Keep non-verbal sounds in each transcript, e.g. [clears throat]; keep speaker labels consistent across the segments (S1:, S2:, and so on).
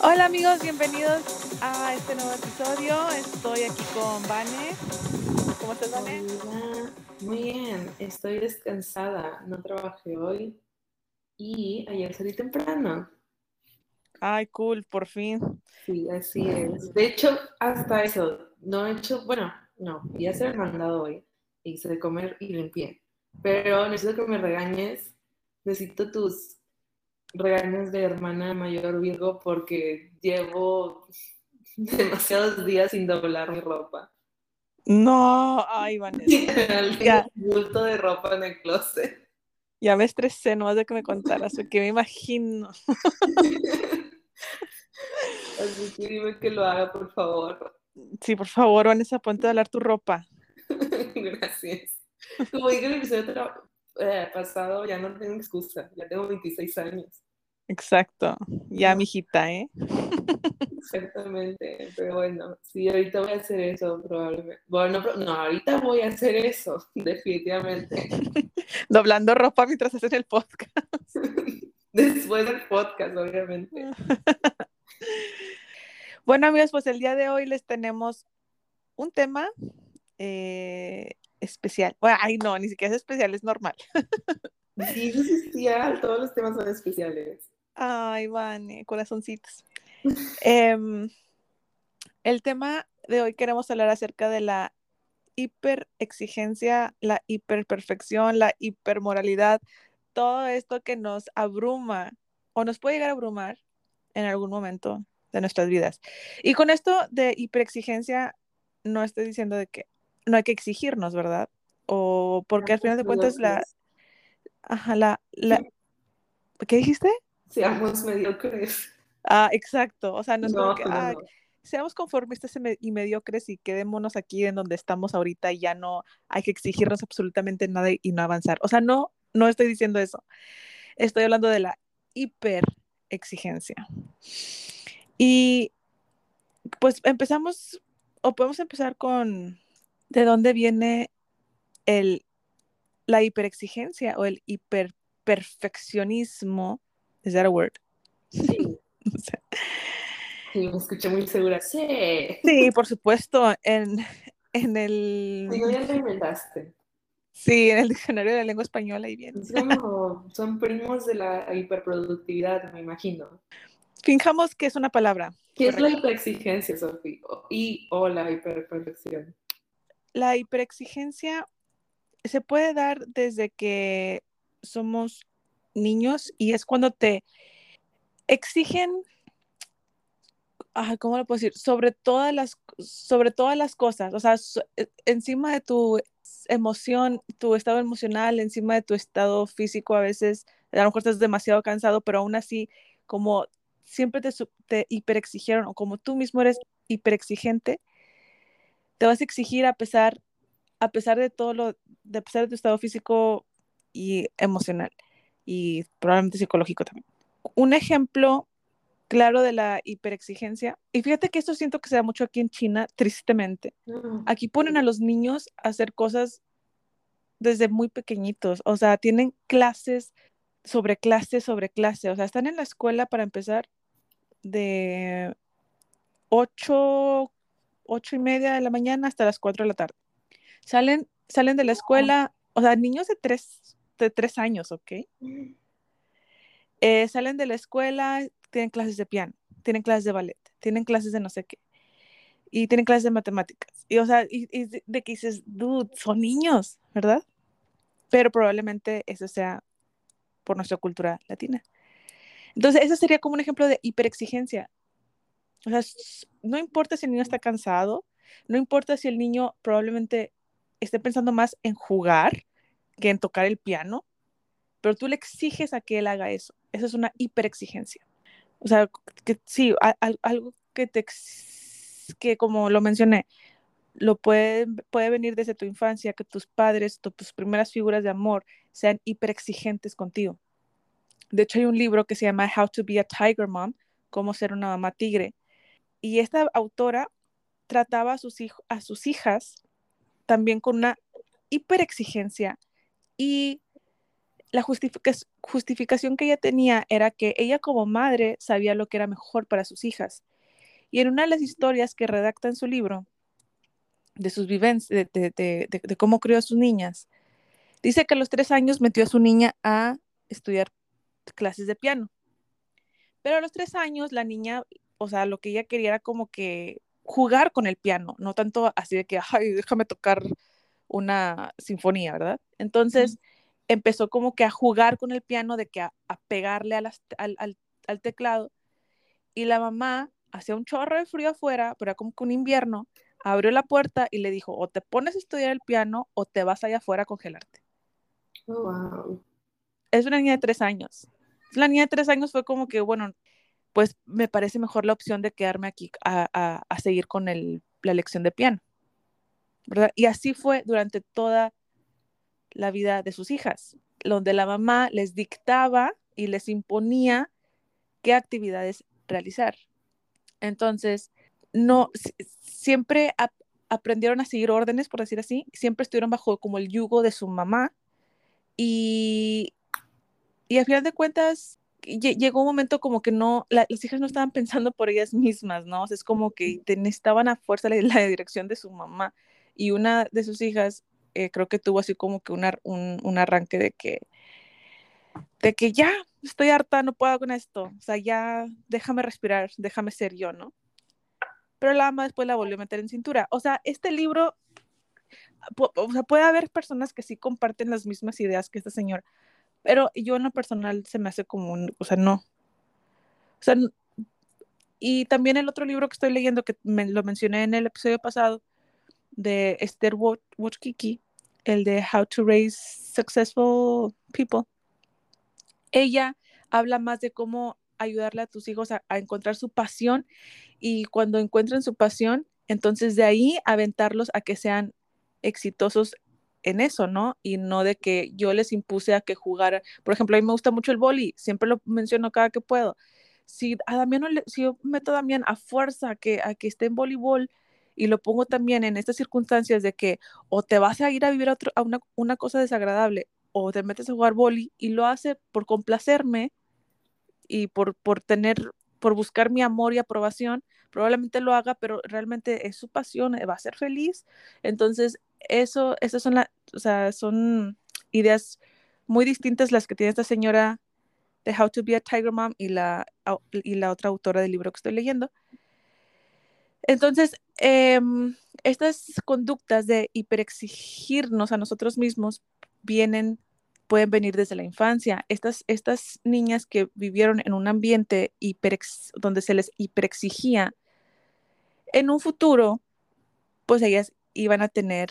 S1: Hola amigos, bienvenidos a este nuevo episodio. Estoy aquí con Vane. ¿Cómo estás, Vane?
S2: Hola. Muy bien, estoy descansada, no trabajé hoy y ayer salí temprano.
S1: Ay, cool, por fin.
S2: Sí, así es. De hecho, hasta eso, no he hecho, bueno, no, ya se he mandado hoy, hice de comer y limpié, pero necesito que me regañes, necesito tus regaños de hermana mayor Virgo porque llevo demasiados días sin doblar mi ropa.
S1: No, ay, Vanessa. [laughs]
S2: Ya. Un bulto de ropa en el closet.
S1: Ya me estresé, no de que me contaras, porque me imagino. [laughs]
S2: Así que dime que lo haga, por favor.
S1: Sí, por favor, Vanessa, ponte a hablar tu ropa. [laughs]
S2: Gracias. Como dije en el episodio eh, pasado, ya no tengo excusa, ya tengo 26 años.
S1: Exacto, ya, mijita, ¿eh?
S2: Exactamente, pero bueno, sí, ahorita voy a hacer eso probablemente. Bueno, no, no ahorita voy a hacer eso, [laughs] definitivamente. [laughs]
S1: Doblando ropa mientras hacen el podcast. [laughs]
S2: Después del podcast, obviamente.
S1: Bueno, amigos, pues el día de hoy les tenemos un tema eh, especial. Bueno, ay, no, ni siquiera es especial, es normal. [laughs]
S2: Sí, es especial, todos los temas son especiales.
S1: Ay, Vane, corazoncitos. [laughs] Em, el tema de hoy queremos hablar acerca de la hiperexigencia, la hiperperfección, la hipermoralidad, todo esto que nos abruma o nos puede llegar a abrumar en algún momento de nuestras vidas. Y con esto de hiperexigencia, no estoy diciendo de que no hay que exigirnos, ¿verdad? O porque al final de cuentas la... Ajá, la, la... ¿Qué dijiste?
S2: Seamos mediocres.
S1: Ah, exacto. O sea, no es
S2: No,
S1: como que, ah,
S2: no.
S1: seamos conformistas y me- y mediocres y quedémonos aquí en donde estamos ahorita y ya no hay que exigirnos absolutamente nada y no avanzar. O sea, no, no estoy diciendo eso. Estoy hablando de la hiperexigencia. Y pues empezamos, o podemos empezar con de dónde viene el, la hiperexigencia o el hiperperfeccionismo. ¿Is that a word?
S2: Sí, [laughs]
S1: O sea,
S2: sí, me escuché muy segura. Sí.
S1: Sí, por supuesto, en, en el...
S2: Digo, ya lo inventaste.
S1: Sí, en el diccionario de la lengua española ahí viene.
S2: Es como, son primos de la hiperproductividad, me imagino.
S1: Fijamos que es una palabra.
S2: ¿Qué es la hiperexigencia, Sofía? Y o la hiperperfección.
S1: La hiperexigencia se puede dar desde que somos niños y es cuando te exigen, ah, ¿cómo lo puedo decir? Sobre todas las, sobre todas las cosas, o sea, e- encima de tu emoción, tu estado emocional, encima de tu estado físico, a veces a lo mejor estás demasiado cansado, pero aún así, como siempre te, te hiperexigieron o como tú mismo eres hiperexigente, te vas a exigir a pesar, a pesar de todo lo, de a pesar de tu estado físico y emocional y probablemente psicológico también. Un ejemplo claro de la hiperexigencia, y fíjate que esto siento que se da mucho aquí en China, tristemente.
S2: Ah,
S1: Aquí ponen a los niños a hacer cosas desde muy pequeñitos, o sea, tienen clases sobre clase sobre clase, o sea, están en la escuela para empezar de 8, ocho y media de la mañana hasta las 4 de la tarde. Salen, salen de la escuela, o sea, niños de 3, de tres años, ¿ok? Eh, salen de la escuela, tienen clases de piano, tienen clases de ballet, tienen clases de no sé qué, y tienen clases de matemáticas. Y, o sea, y, y de, de que dices, dude, son niños, ¿verdad? Pero probablemente eso sea por nuestra cultura latina. Entonces, ese sería como un ejemplo de hiperexigencia. O sea, no importa si el niño está cansado, no importa si el niño probablemente esté pensando más en jugar que en tocar el piano, pero tú le exiges a que él haga eso. Eso es una hiperexigencia. O sea, que sí, a- algo que te que como lo mencioné, lo puede, puede venir desde tu infancia, que tus padres, tu- tus primeras figuras de amor sean hiperexigentes contigo. De hecho, hay un libro que se llama How to be a Tiger Mom, cómo ser una mamá tigre. Y esta autora trataba a sus, a sus hijas también con una hiperexigencia y la justificación que ella tenía era que ella como madre sabía lo que era mejor para sus hijas. Y en una de las historias que redacta en su libro, de sus vivencias, de, cómo crió a sus niñas, dice que a los tres años metió a su niña a estudiar clases de piano. Pero a los tres años la niña, o sea, lo que ella quería era como que jugar con el piano, no tanto así de que, ay, déjame tocar una sinfonía, ¿verdad? Entonces empezó como que a jugar con el piano, de que a, pegarle al, al, teclado. Y la mamá hacía un chorro de frío afuera, pero era como que un invierno, abrió la puerta y le dijo, o te pones a estudiar el piano o te vas allá afuera a congelarte.
S2: Oh, wow.
S1: Es una niña de tres años. La niña de tres años fue como que, bueno, pues me parece mejor la opción de quedarme aquí a, a seguir con el, la lección de piano. ¿verdad? Y así fue durante toda la vida de sus hijas, donde la mamá les dictaba y les imponía qué actividades realizar. Entonces, no, siempre aprendieron a seguir órdenes, por decir así, siempre estuvieron bajo como el yugo de su mamá y, y al final de cuentas llegó un momento como que no, las hijas no estaban pensando por ellas mismas, ¿no? es como que necesitaban a fuerza la, la dirección de su mamá y una de sus hijas eh, creo que tuvo así como que un, un, arranque de que, de que ya estoy harta, no puedo con esto, o sea, ya déjame respirar, déjame ser yo, ¿no? Pero la ama después la volvió a meter en cintura. O sea, este libro, o sea, puede haber personas que sí comparten las mismas ideas que esta señora, pero yo en lo personal se me hace como un, o sea, no. O sea, y también el otro libro que estoy leyendo, que me, lo mencioné en el episodio pasado, de Esther Wojcicki, el de How to Raise Successful People. Ella habla más de cómo ayudarle a tus hijos a, encontrar su pasión y cuando encuentren su pasión, entonces de ahí aventarlos a que sean exitosos en eso, ¿no? Y no de que yo les impuse a que jugaran. Por ejemplo, a mí me gusta mucho el boli, siempre lo menciono cada que puedo. Si a Damián si yo meto a Damián a fuerza que, a que esté en voleibol, y lo pongo también en estas circunstancias de que o te vas a ir a vivir a, a una, una, cosa desagradable o te metes a jugar boli y lo hace por complacerme y por, por tener, por buscar mi amor y aprobación, probablemente lo haga, pero realmente es su pasión, va a ser feliz. Entonces, eso, esas son, o sea, son ideas muy distintas las que tiene esta señora de How to be a Tiger Mom y la, y la otra autora del libro que estoy leyendo. Entonces, em, estas conductas de hiperexigirnos a nosotros mismos vienen, pueden venir desde la infancia. Estas, estas niñas que vivieron en un ambiente donde se les hiperexigía, en un futuro, pues ellas iban a tener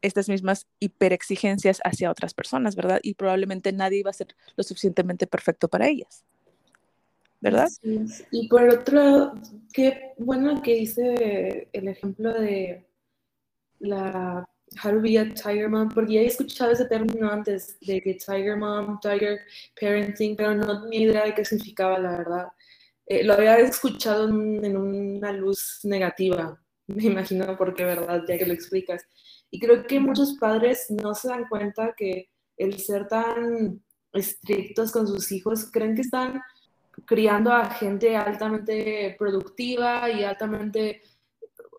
S1: estas mismas hiperexigencias hacia otras personas, ¿verdad? Y probablemente nadie iba a ser lo suficientemente perfecto para ellas. ¿verdad?
S2: Y por otro lado, qué bueno que hice el ejemplo de la How to be a Tiger Mom, porque ya he escuchado ese término antes de que Tiger Mom, Tiger Parenting, pero no tenía idea de qué significaba, la verdad. Eh, lo había escuchado en, una luz negativa, [laughs] me imagino, porque, ¿verdad? Ya que lo explicas. Y creo que muchos padres no se dan cuenta que el ser tan estrictos con sus hijos creen que están criando a gente altamente productiva y altamente,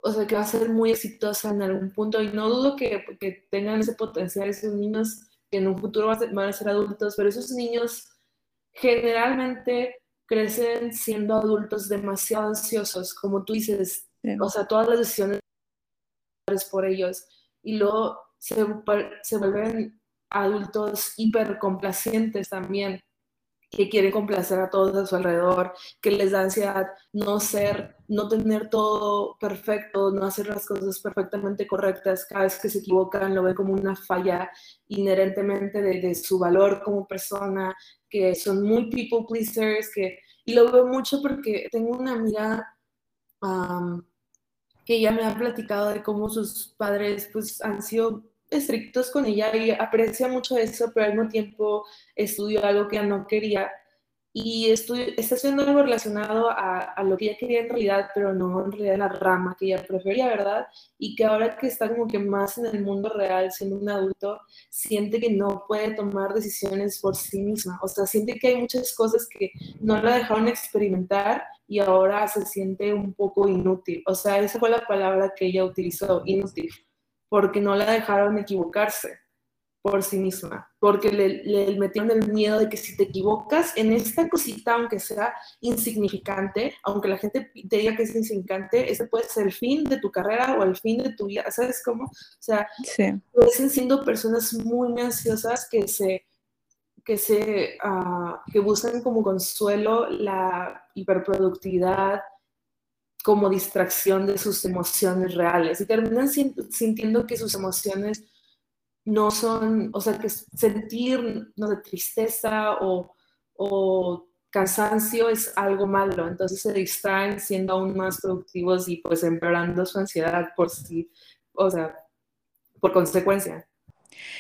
S2: o sea, que va a ser muy exitosa en algún punto. Y no dudo que, que tengan ese potencial esos niños que en un futuro van a, ser, adultos, pero esos niños generalmente crecen siendo adultos demasiado ansiosos, como tú dices, o sea, todas las decisiones por ellos, y luego se, se vuelven adultos hipercomplacientes también que quieren complacer a todos a su alrededor, que les da ansiedad no ser, no tener todo perfecto, no hacer las cosas perfectamente correctas, cada vez que se equivocan lo ven como una falla inherentemente de, su valor como persona, que son muy people pleasers, que, y lo veo mucho porque tengo una amiga que ya me ha platicado de cómo sus padres pues han sido estrictos con ella y aprecia mucho eso, pero al mismo tiempo estudió algo que no quería y estoy, está haciendo algo relacionado a, a, lo que ella quería en realidad, pero no en realidad la rama que ella prefería, ¿verdad? Y que ahora que está como que más en el mundo real, siendo un adulto, siente que no puede tomar decisiones por sí misma. O sea, siente que hay muchas cosas que no la dejaron experimentar y ahora se siente un poco inútil. O sea, esa fue la palabra que ella utilizó, inútil, porque no la dejaron equivocarse por sí misma, porque le, le, metieron el miedo de que si te equivocas en esta cosita, aunque sea insignificante, aunque la gente te diga que es insignificante, ese puede ser el fin de tu carrera o el fin de tu vida, ¿sabes cómo? O sea, sí. pueden siendo personas muy, ansiosas que se que se uh, que buscan como consuelo la hiperproductividad como distracción de sus emociones reales y terminan sintiendo que sus emociones no son, o sea, que sentir, no de tristeza o, o cansancio es algo malo, entonces se distraen siendo aún más productivos y pues empeorando su ansiedad por sí, o sea, por consecuencia.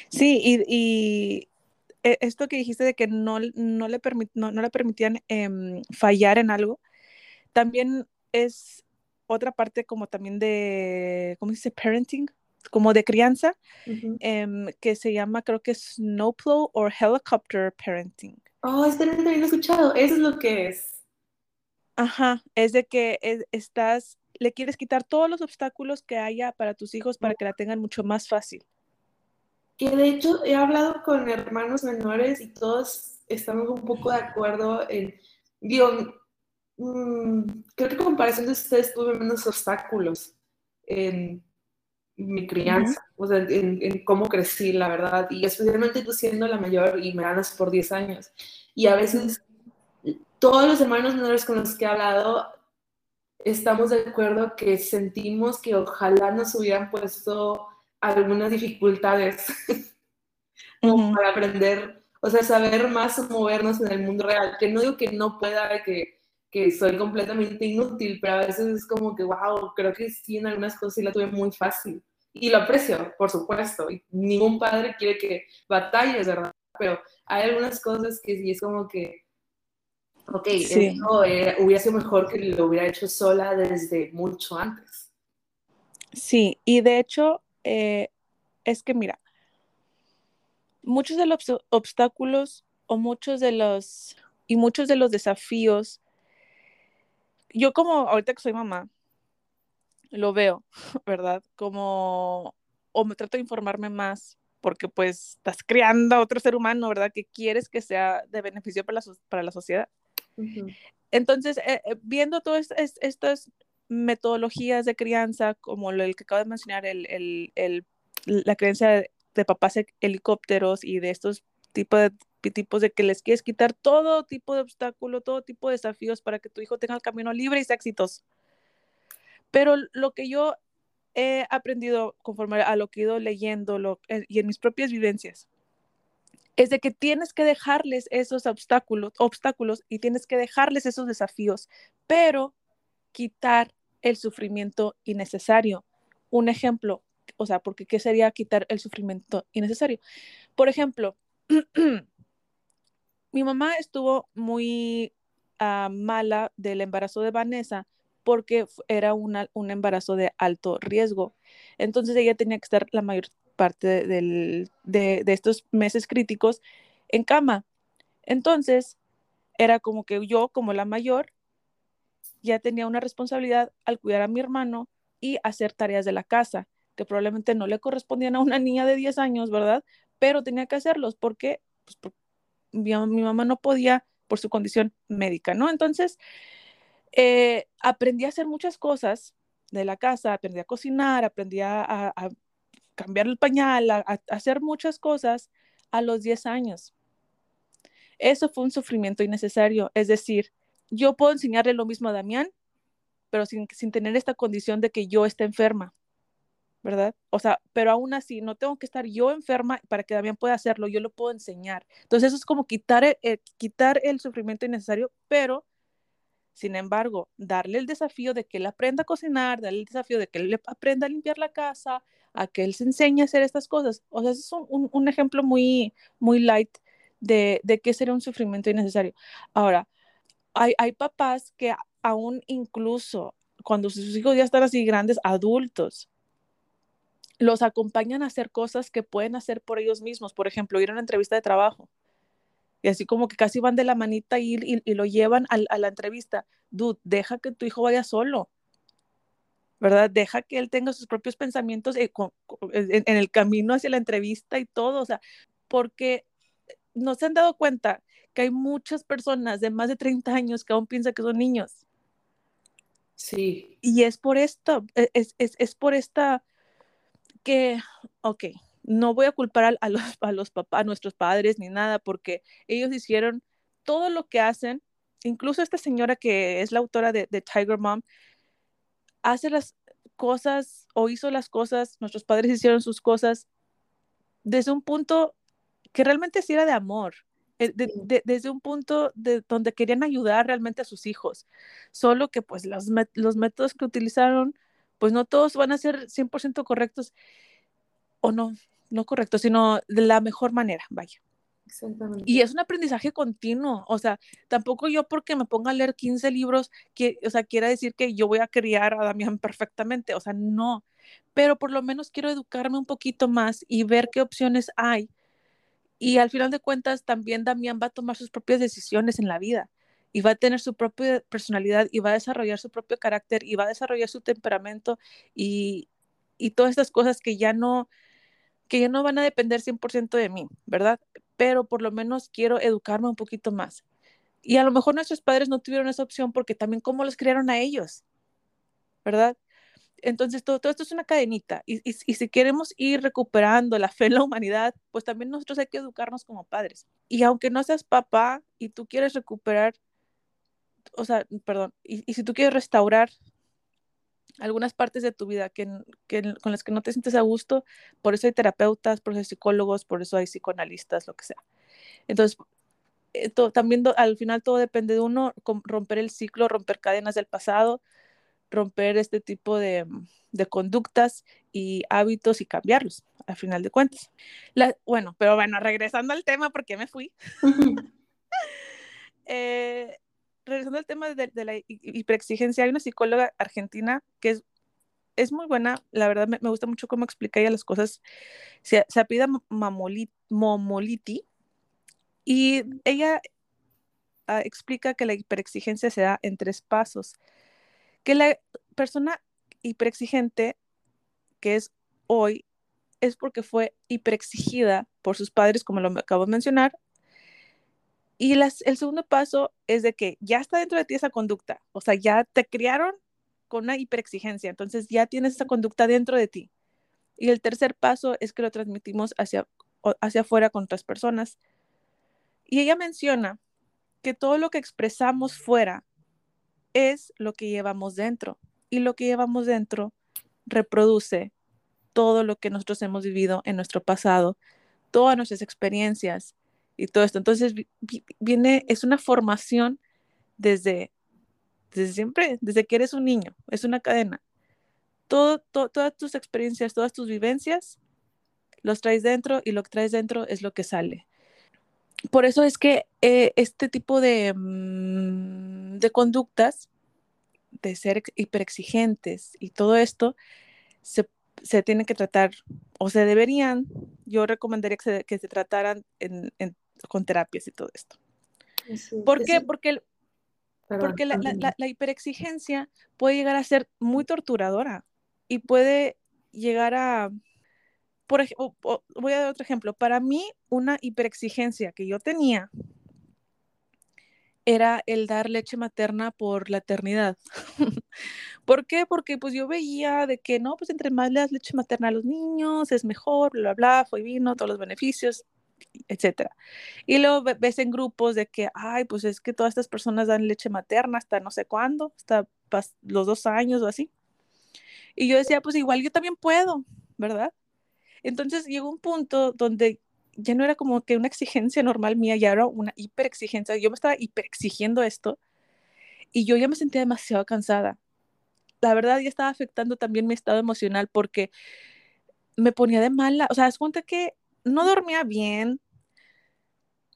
S1: Sí, y, y e, esto que dijiste de que no, no, le, permit, no, no, le permitían eh, fallar en algo, también es otra parte como también de, ¿cómo se dice? Parenting, como de crianza, uh -huh. eh, que se llama creo que Snowplow o Helicopter Parenting.
S2: Oh, este también lo he escuchado, eso es lo que es.
S1: Ajá, es de que es, estás, le quieres quitar todos los obstáculos que haya para tus hijos para que la tengan mucho más fácil.
S2: Que de hecho he hablado con hermanos menores y todos estamos un poco de acuerdo en, digo, mmm, creo que en comparación de ustedes tuve menos obstáculos en mi crianza, uh -huh. o sea, en, en, cómo crecí, la verdad, y especialmente tú siendo la mayor y me ganas por 10 años. Y a veces todos los hermanos menores con los que he hablado estamos de acuerdo que sentimos que ojalá nos hubieran puesto algunas dificultades [laughs] uh -huh. para aprender, o sea, saber más movernos en el mundo real, que no digo que no pueda, que, que soy completamente inútil, pero a veces es como que, wow, creo que sí, en algunas cosas sí la tuve muy fácil y lo aprecio, por supuesto. Y ningún padre quiere que batalles, ¿verdad? Pero hay algunas cosas que sí es como que, ok, sí. esto era, hubiera sido mejor que lo hubiera hecho sola desde mucho antes.
S1: Sí, y de hecho, eh, es que mira, muchos de los obstáculos o muchos de los, y muchos de los desafíos, yo como ahorita que soy mamá, lo veo, [laughs] ¿verdad? Como, o me trato de informarme más, porque pues estás creando a otro ser humano, ¿verdad? Que quieres que sea de beneficio para la, para la sociedad. Uh -huh. Entonces, eh, viendo todas estas metodologías de crianza, como el que acabo de mencionar, el, el, el, la creencia de, de papás helicópteros y de estos tipos de tipos de que les quieres quitar todo tipo de obstáculo, todo tipo de desafíos para que tu hijo tenga el camino libre y sea exitoso. Pero lo que yo he aprendido conforme a lo que he ido leyendo eh, y en mis propias vivencias es de que tienes que dejarles esos obstáculos, y tienes que dejarles esos desafíos, pero quitar el sufrimiento innecesario. Un ejemplo, o sea, porque ¿qué sería quitar el sufrimiento innecesario? Por ejemplo, [clears throat] mi mamá estuvo muy uh, mala del embarazo de Vanessa porque era una, un embarazo de alto riesgo. Entonces ella tenía que estar la mayor parte de, de, estos meses críticos en cama. Entonces era como que yo, como la mayor, ya tenía una responsabilidad al cuidar a mi hermano y hacer tareas de la casa, que probablemente no le correspondían a una niña de 10 años, ¿verdad? Pero tenía que hacerlos porque, pues, mi, mamá no podía por su condición médica, ¿no? Entonces, eh, aprendí a hacer muchas cosas de la casa, aprendí a cocinar, aprendí a, cambiar el pañal, a, hacer muchas cosas a los 10 años. Eso fue un sufrimiento innecesario, es decir, yo puedo enseñarle lo mismo a Damián, pero sin, sin tener esta condición de que yo esté enferma, ¿verdad? O sea, pero aún así, no tengo que estar yo enferma para que Damián pueda hacerlo, yo lo puedo enseñar. Entonces, eso es como quitar eh, quitar el sufrimiento innecesario, pero, sin embargo, darle el desafío de que él aprenda a cocinar, darle el desafío de que él aprenda a limpiar la casa, a que él se enseñe a hacer estas cosas. O sea, es un, un, ejemplo muy, muy light de, de que sería un sufrimiento innecesario. Ahora, hay, hay papás que aún incluso cuando sus hijos ya están así grandes, adultos, los acompañan a hacer cosas que pueden hacer por ellos mismos. Por ejemplo, ir a una entrevista de trabajo. Y así como que casi van de la manita y, y, lo llevan a, a, la entrevista. Dude, deja que tu hijo vaya solo. ¿Verdad? Deja que él tenga sus propios pensamientos en, en, en el camino hacia la entrevista y todo. O sea, porque no se han dado cuenta que hay muchas personas de más de 30 años que aún piensan que son niños.
S2: Sí.
S1: Y es por esto, e, es, es, es por esta que, ok, no voy a culpar a, a, los, [laughs] a los papás, a nuestros padres ni nada, porque ellos hicieron todo lo que hacen, incluso esta señora que es la autora de, de Tiger Mom, hace las cosas o hizo las cosas, nuestros padres [laughs] hicieron sus cosas desde un punto que realmente sí era de amor, eh, de, de, desde un punto de donde querían ayudar realmente a sus hijos, solo que pues los, los métodos que utilizaron, pues no todos van a ser 100% correctos, o no, no correctos, sino de la mejor manera, vaya.
S2: Exactamente.
S1: Y es un aprendizaje continuo, o sea, tampoco yo porque me ponga a leer 15 libros, que, o sea, quiera decir que yo voy a criar a Damián [laughs] perfectamente, o sea, no, pero por lo menos quiero educarme un poquito más y ver qué opciones hay y al final de cuentas, también Damián va a tomar sus propias decisiones en la vida y va a tener su propia personalidad y va a desarrollar su propio carácter y va a desarrollar su temperamento y, y todas estas cosas que ya no que ya no van a depender 100% de mí, ¿verdad? Pero por lo menos quiero educarme un poquito más. Y a lo mejor nuestros padres no tuvieron esa opción porque también cómo los criaron a ellos, ¿verdad? Entonces, todo, esto es una cadenita. Y, si queremos ir recuperando la fe en la humanidad, pues también nosotros hay que educarnos como padres. Y aunque no seas papá y tú quieres recuperar, o sea, perdón, y si tú quieres restaurar algunas partes de tu vida que, que, con las que no te sientes a gusto, por eso hay terapeutas, por eso hay psicólogos, por eso hay psicoanalistas, lo que sea. Entonces, eh, todo, también do, al final todo depende de uno, romper el ciclo, romper cadenas del pasado, romper este tipo de, de, conductas y hábitos y cambiarlos, al final de cuentas. La, bueno, pero bueno, regresando al tema, porque me fui. [laughs] [laughs] eh, regresando al tema de, la hiperexigencia, hay una psicóloga argentina que es, es muy buena, la verdad me, gusta mucho cómo explica ella las cosas. Se, apida Momoliti y ella uh, explica que la hiperexigencia se da en tres pasos que la persona hiperexigente que es hoy es porque fue hiperexigida por sus padres, como lo acabo de mencionar. Y las, el segundo paso es de que ya está dentro de ti esa conducta, o sea, ya te criaron con una hiperexigencia, entonces ya tienes esa conducta dentro de ti. Y el tercer paso es que lo transmitimos hacia, hacia afuera con otras personas. Y ella menciona que todo lo que expresamos fuera es lo que llevamos dentro y lo que llevamos dentro reproduce todo lo que nosotros hemos vivido en nuestro pasado, todas nuestras experiencias y todo esto. Entonces viene, es una formación desde, desde siempre, desde que eres un niño, es una cadena. Todas tus experiencias, todas tus vivencias, los traes dentro y lo que traes dentro es lo que sale. Por eso es que eh, este tipo de, mmm, de conductas, de ser hiperexigentes y todo esto, se, se tienen que tratar o se deberían, yo recomendaría que se, que se trataran en, con terapias y todo esto. Sí, ¿Por qué? Sí. Porque, el, porque la, la, la, hiperexigencia puede llegar a ser muy torturadora y puede llegar a, por ejemplo, voy a dar otro ejemplo. Para mí, una hiperexigencia que yo tenía era el dar leche materna por la eternidad. [laughs] ¿Por qué? Porque pues yo veía de que no, pues entre más le das leche materna a los niños es mejor, bla, bla, bla, fue vino, todos los beneficios, etcétera. Y luego ves en grupos de que, ay, pues es que todas estas personas dan leche materna hasta no sé cuándo, hasta los dos años o así. Y yo decía, pues igual yo también puedo, ¿verdad? Entonces llegó un punto donde ya no era como que una exigencia normal mía, ya era una hiperexigencia. Yo me estaba hiperexigiendo esto y yo ya me sentía demasiado cansada. La verdad, ya estaba afectando también mi estado emocional porque me ponía de mala. O sea, es cuenta que no dormía bien,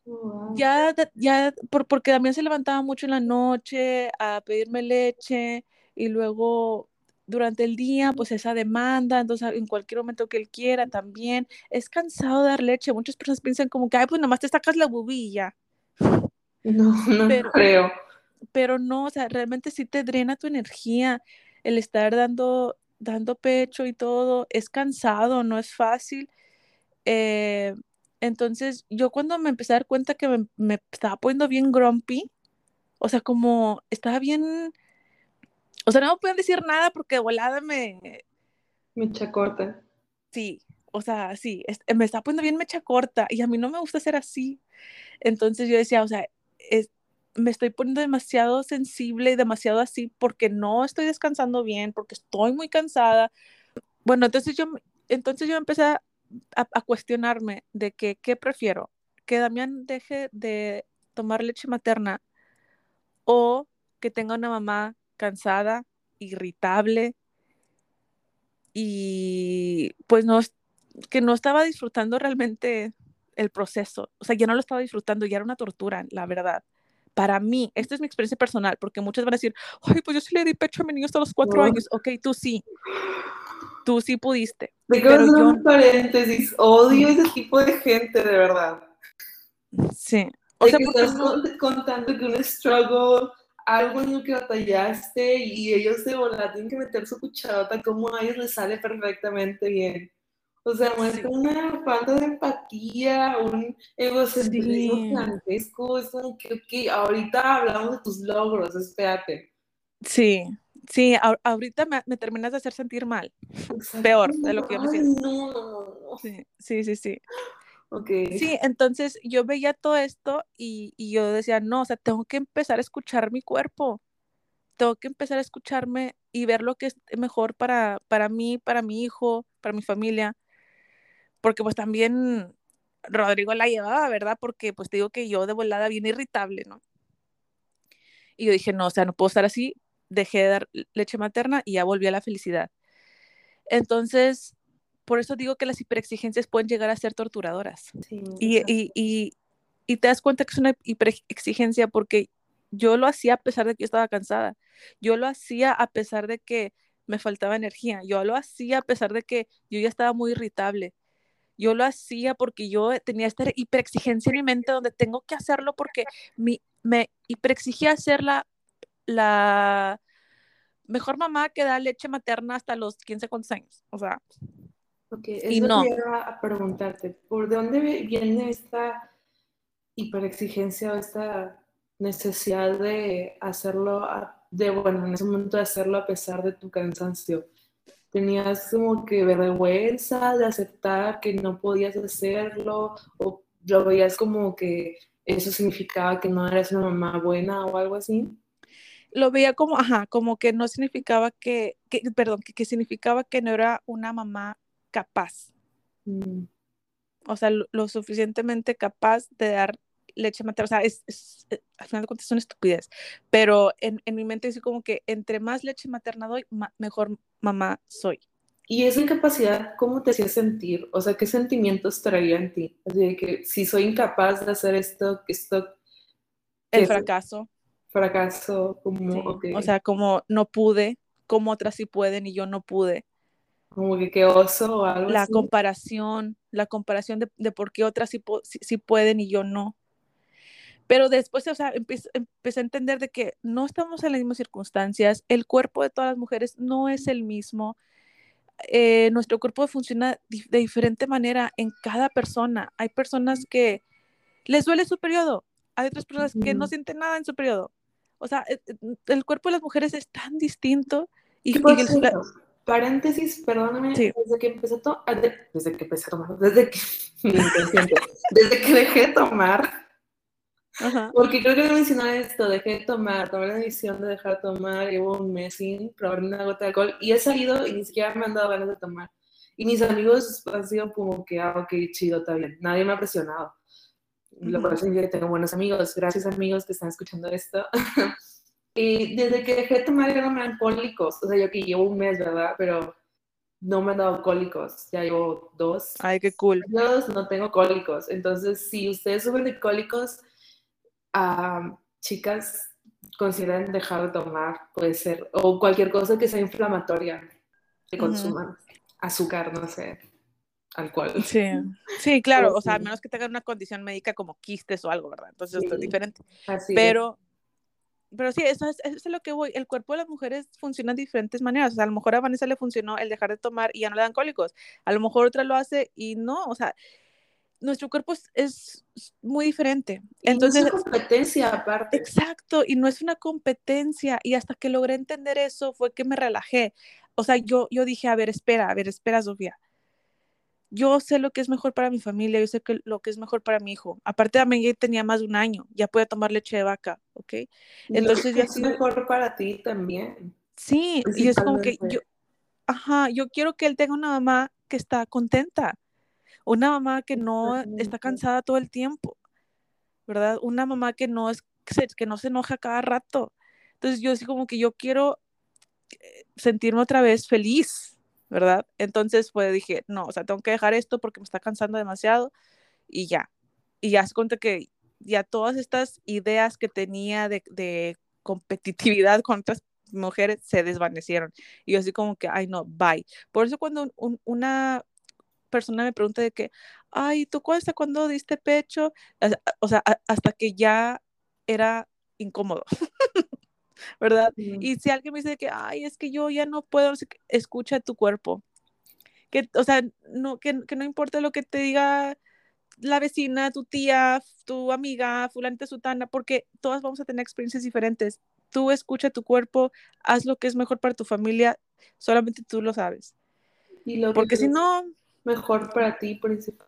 S2: Oh,
S1: ya, de- ya, por, porque también se levantaba mucho en la noche a pedirme leche y luego durante el día, pues esa demanda, entonces en cualquier momento que él quiera también. Es cansado dar leche. Muchas personas piensan como que, ay, pues nomás te sacas la bubilla, [laughs]
S2: No, no
S1: pero,
S2: creo.
S1: pero no, o sea, realmente sí te drena tu energía el estar dando, dando pecho y todo. Es cansado, no es fácil. Eh, entonces, yo cuando me empecé a dar cuenta que me, me estaba poniendo bien grumpy, o sea, como estaba bien, o sea, no me pueden decir nada porque de volada me,
S2: Mecha corta.
S1: sí, o sea, sí, es- me estaba poniendo bien mecha corta y a mí no me gusta ser así. Entonces yo decía, o sea, es, me estoy poniendo demasiado sensible y demasiado así porque no estoy descansando bien, porque estoy muy cansada. Bueno, entonces yo, entonces yo empecé a, cuestionarme de que, ¿qué prefiero? ¿Que Damián deje de tomar leche materna o que tenga una mamá cansada, irritable y pues no, que no estaba disfrutando realmente el proceso? O sea, ya no lo estaba disfrutando, ya era una tortura, la verdad. Para mí, esta es mi experiencia personal, porque muchos van a decir, ay, pues yo sí le di pecho a mi niño hasta los cuatro
S2: No.
S1: años. Ok, tú sí, tú sí pudiste,
S2: Te
S1: pero yo
S2: un paréntesis. Odio ese tipo de gente, de verdad.
S1: Sí. O
S2: de
S1: sea,
S2: que estás
S1: no,
S2: contando que un struggle, algo en lo que batallaste y ellos de volar tienen que meter su cucharota, como a ellos les sale perfectamente bien. O sea, muestra
S1: Sí.
S2: una falta de empatía, un egocentrismo
S1: Sí.
S2: gigantesco. Es como que, ahorita hablamos de tus logros, espérate.
S1: sí, sí, a- ahorita me, me terminas de hacer sentir mal. Peor de lo que yo me siento.
S2: no, no, no, no.
S1: Sí, sí, sí, sí.
S2: Ok.
S1: Sí, entonces yo veía todo esto y, y yo decía, no, o sea, tengo que empezar a escuchar mi cuerpo. Tengo que empezar a escucharme y ver lo que es mejor para, para mí, para mi hijo, para mi familia. Porque pues también Rodrigo la llevaba, ¿verdad? Porque pues te digo que yo de volada bien irritable, ¿no? Y yo dije, no, o sea, no puedo estar así. Dejé de dar leche materna y ya volví a la felicidad. Entonces, por eso digo que las hiperexigencias pueden llegar a ser torturadoras.
S2: Sí,
S1: Y, y, y, y te das cuenta que es una hiperexigencia porque yo lo hacía a pesar de que yo estaba cansada. Yo lo hacía a pesar de que me faltaba energía. Yo lo hacía a pesar de que yo ya estaba muy irritable. Yo lo hacía porque yo tenía esta hiperexigencia en mi mente donde tengo que hacerlo porque mi, me hiperexigía ser la, la mejor mamá que da leche materna hasta los 15 cuantos años. O sea,
S2: Ok,
S1: y
S2: eso
S1: no.
S2: que iba a preguntarte, ¿por dónde viene esta hiperexigencia o esta necesidad de hacerlo, a- de, bueno, en ese momento de hacerlo a pesar de tu cansancio? ¿Tenías como que vergüenza de aceptar que no podías hacerlo o lo veías como que eso significaba que no eras una mamá buena o algo así?
S1: Lo veía como, ajá, como que no significaba que, que perdón, que, que significaba que no era una mamá capaz,
S2: Mm,
S1: o sea, lo, lo suficientemente capaz de dar leche materna, o sea, es, es- eh, al final de cuentas es una estupidez, pero en, en mi mente es como que entre más leche materna doy, ma- mejor mamá soy.
S2: Y esa incapacidad, ¿cómo te hacía sentir? O sea, ¿qué sentimientos traía en ti? Así de que si soy incapaz de hacer esto, esto
S1: El fracaso,
S2: fracaso, como,
S1: sí, o sea, como no pude, como otras sí pueden y yo no pude.
S2: como que qué oso o algo
S1: La
S2: así.
S1: comparación, la comparación de, de por qué otras sí, sí- sí pueden y yo no. Pero después, o sea, empecé, empecé a entender de que no estamos en las mismas circunstancias, el cuerpo de todas las mujeres no es el mismo, eh, nuestro cuerpo funciona de diferente manera en cada persona. Hay personas que les duele su periodo, hay otras personas que no sienten nada en su periodo. O sea, eh, eh, el cuerpo de las mujeres es tan distinto y,
S2: ¿Qué
S1: y la-?
S2: Paréntesis, perdóname,
S1: Sí.
S2: desde que empecé a tomar, desde que empecé a tomar, desde que, desde que dejé de tomar,
S1: ajá,
S2: porque creo que no mencioné esto, dejé de tomar, tomé la decisión de dejar de tomar, llevo un mes sin probar una gota de alcohol y he salido y ni siquiera me han dado ganas de tomar. Y mis amigos han sido como que, ah, ok, chido, está bien. Nadie me ha presionado. Lo cual significa que tengo buenos amigos. Gracias, amigos, que están escuchando esto. [laughs] y desde que dejé de tomar eran alcohólicos. O sea, yo que llevo un mes, ¿verdad? Pero no me han dado cólicos, ya llevo dos.
S1: Ay, qué cool.
S2: Yo no tengo cólicos, entonces si ustedes sufren de cólicos, chicas, consideren dejar de tomar, puede ser, o cualquier cosa que sea inflamatoria, que consuman azúcar, no sé, alcohol.
S1: Sí, sí, claro, o sea, a menos que tengan una condición médica como quistes o algo, ¿verdad? Entonces esto es diferente. pero, pero sí, eso es, eso es lo que voy. El cuerpo de las mujeres funciona de diferentes maneras. O sea, a lo mejor a Vanessa le funcionó el dejar de tomar y ya no le dan cólicos. A lo mejor otra lo hace y no. O sea, nuestro cuerpo es, muy diferente. Entonces,
S2: no es una competencia aparte.
S1: Exacto, y no es una competencia. Y hasta que logré entender eso fue que me relajé. O sea, yo, yo dije, a ver, espera, a ver, espera, Sofía. Yo sé lo que es mejor para mi familia, yo sé que lo que es mejor para mi hijo. Aparte, también ya tenía más de un año, ya puede tomar leche de vaca, ¿ok?
S2: Entonces, ya es mejor para ti también.
S1: Sí, y es como que yo, ajá, yo quiero que él tenga una mamá que está contenta, una mamá que no está cansada todo el tiempo, ¿verdad? Una mamá que no es que no se enoja cada rato. Entonces yo así como que yo quiero eh, sentirme otra vez feliz, ¿verdad? Entonces pues dije, no, o sea, tengo que dejar esto porque me está cansando demasiado y ya. Y ya se cuenta que ya todas estas ideas que tenía de, de competitividad con otras mujeres se desvanecieron. Y yo así como que, ay no, bye. Por eso cuando una persona me pregunta de que, ay, ¿tú hasta cuándo diste pecho? O sea, hasta que ya era incómodo. [laughs] ¿Verdad? Y si alguien me dice que, ay, es que yo ya no puedo, escucha tu cuerpo. Que, o sea, no, que, que no importa lo que te diga la vecina, tu tía, tu amiga, fulanita sutana, porque todas vamos a tener experiencias diferentes. Tú escucha tu cuerpo, haz lo que es mejor para tu familia, solamente tú lo sabes.
S2: Y lo
S1: porque si no,
S2: mejor para ti principal.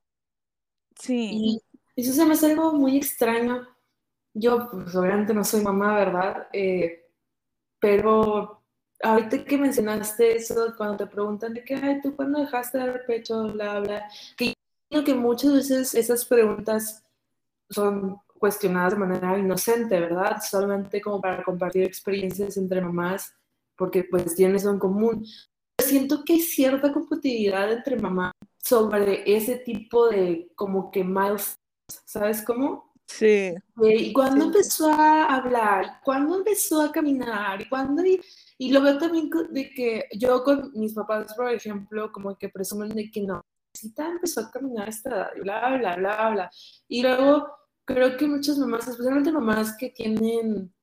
S1: Sí.
S2: Y eso se me hace algo muy extraño. Yo, pues obviamente no soy mamá, ¿verdad? Eh, pero ahorita que mencionaste eso, cuando te preguntan de que, ay, ¿tú cuándo dejaste de dar pecho? Bla, bla. Que yo que muchas veces esas preguntas son cuestionadas de manera inocente, ¿verdad? Solamente como para compartir experiencias entre mamás, porque pues tienen eso en común siento que hay cierta competitividad entre mamás sobre ese tipo de como que milestones, ¿sabes cómo?
S1: Sí. Eh,
S2: y cuando empezó a hablar, cuando empezó a caminar, y cuando... Y, lo veo también de que yo con mis papás, por ejemplo, como que presumen de que no, necesita empezó a caminar esta edad, y bla, bla, bla, bla. Y luego creo que muchas mamás, especialmente mamás que tienen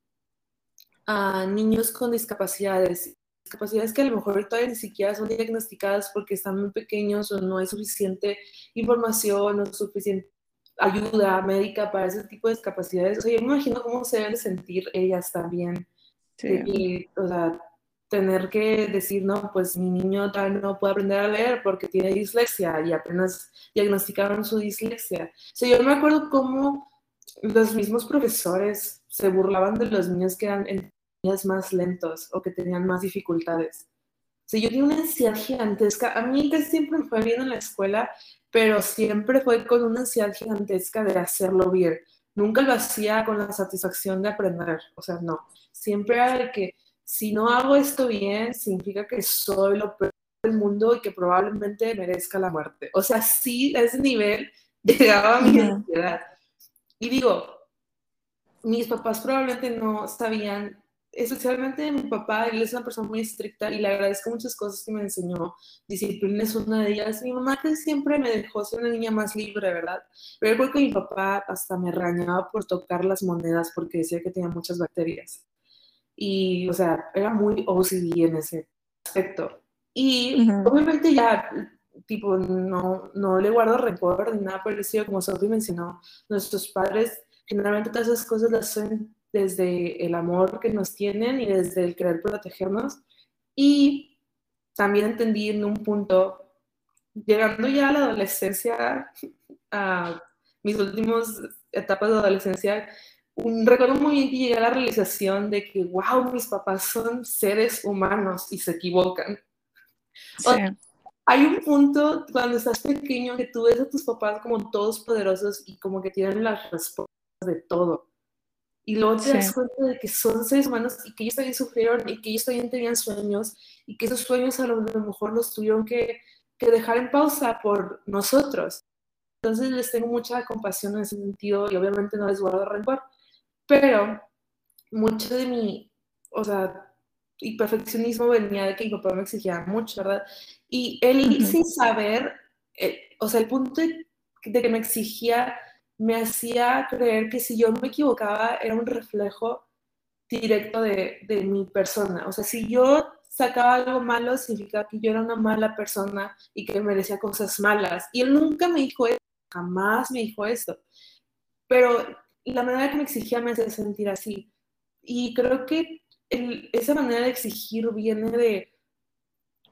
S2: a niños con discapacidades capacidades que a lo mejor todavía ni siquiera son diagnosticadas porque están muy pequeños o no hay suficiente información o suficiente ayuda médica para ese tipo de discapacidades. O sea, yo me imagino cómo se deben sentir ellas también. Y, o sea, tener que decir, no, pues mi niño tal no puede aprender a leer porque tiene dislexia y apenas diagnosticaron su dislexia. O sea, yo me acuerdo cómo los mismos profesores se burlaban de los niños que eran más lentos o que tenían más dificultades. O yo tenía una ansiedad gigantesca. A mí casi siempre me fue bien en la escuela, pero siempre fue con una ansiedad gigantesca de hacerlo bien. Nunca lo hacía con la satisfacción de aprender. O sea, no. Siempre era de que si no hago esto bien, significa que soy lo peor del mundo y que probablemente merezca la muerte. O sea, sí, a ese nivel [laughs] llegaba mi ansiedad. Y digo, mis papás probablemente no sabían especialmente mi papá, él es una persona muy estricta y le agradezco muchas cosas que me enseñó. Disciplina es una de ellas. Mi mamá que siempre me dejó ser una niña más libre, ¿verdad? Pero creo que mi papá hasta me rañaba por tocar las monedas porque decía que tenía muchas bacterias. Y, o sea, era muy OCD en ese aspecto. Y obviamente ya, tipo, no, no le guardo rencor ni nada parecido, como Sophie mencionó, nuestros padres generalmente todas esas cosas las hacen desde el amor que nos tienen y desde el querer protegernos. Y también entendí en un punto, llegando ya a la adolescencia, [laughs] a mis últimas etapas de adolescencia, un, recuerdo muy bien que llegué a la realización de que, wow, mis papás son seres humanos y se equivocan. hay un punto cuando estás pequeño que tú ves a tus papás como todos poderosos y como que tienen las respuestas de todo Y luego te das cuenta de que son seres humanos y que ellos también sufrieron y que ellos también tenían sueños y que esos sueños a lo mejor los tuvieron que, que dejar en pausa por nosotros. Entonces les tengo mucha compasión en ese sentido y obviamente no les guardo rencor. Pero mucho de mi, o sea, y perfeccionismo venía de que mi papá me exigía mucho, ¿verdad? Y él sin saber, eh, o sea, el punto de, de, que me exigía me hacía creer que si yo me equivocaba era un reflejo directo de, de mi persona. O sea, si yo sacaba algo malo, significaba que yo era una mala persona y que merecía cosas malas. Y él nunca me dijo eso, jamás me dijo eso. Pero la manera que me exigía me hacía sentir así. Y creo que esa manera de exigir viene de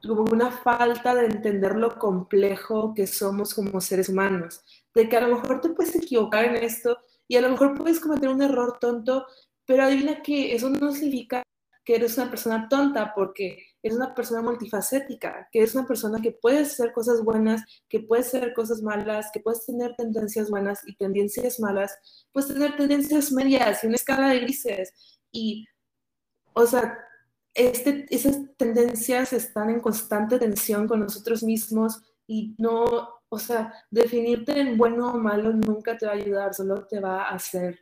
S2: como una falta de entender lo complejo que somos como seres humanos, de que a lo mejor te puedes equivocar en esto y a lo mejor puedes cometer un error tonto, pero adivina que eso no significa que eres una persona tonta, porque eres una persona multifacética, que eres una persona que puede hacer cosas buenas, que puede hacer cosas malas, que puedes tener tendencias buenas y tendencias malas, puedes tener tendencias medias y una escala de grises. Y, o sea, este, esas tendencias están en constante tensión con nosotros mismos y no, o sea, definirte en bueno o malo nunca te va a ayudar, solo te va a hacer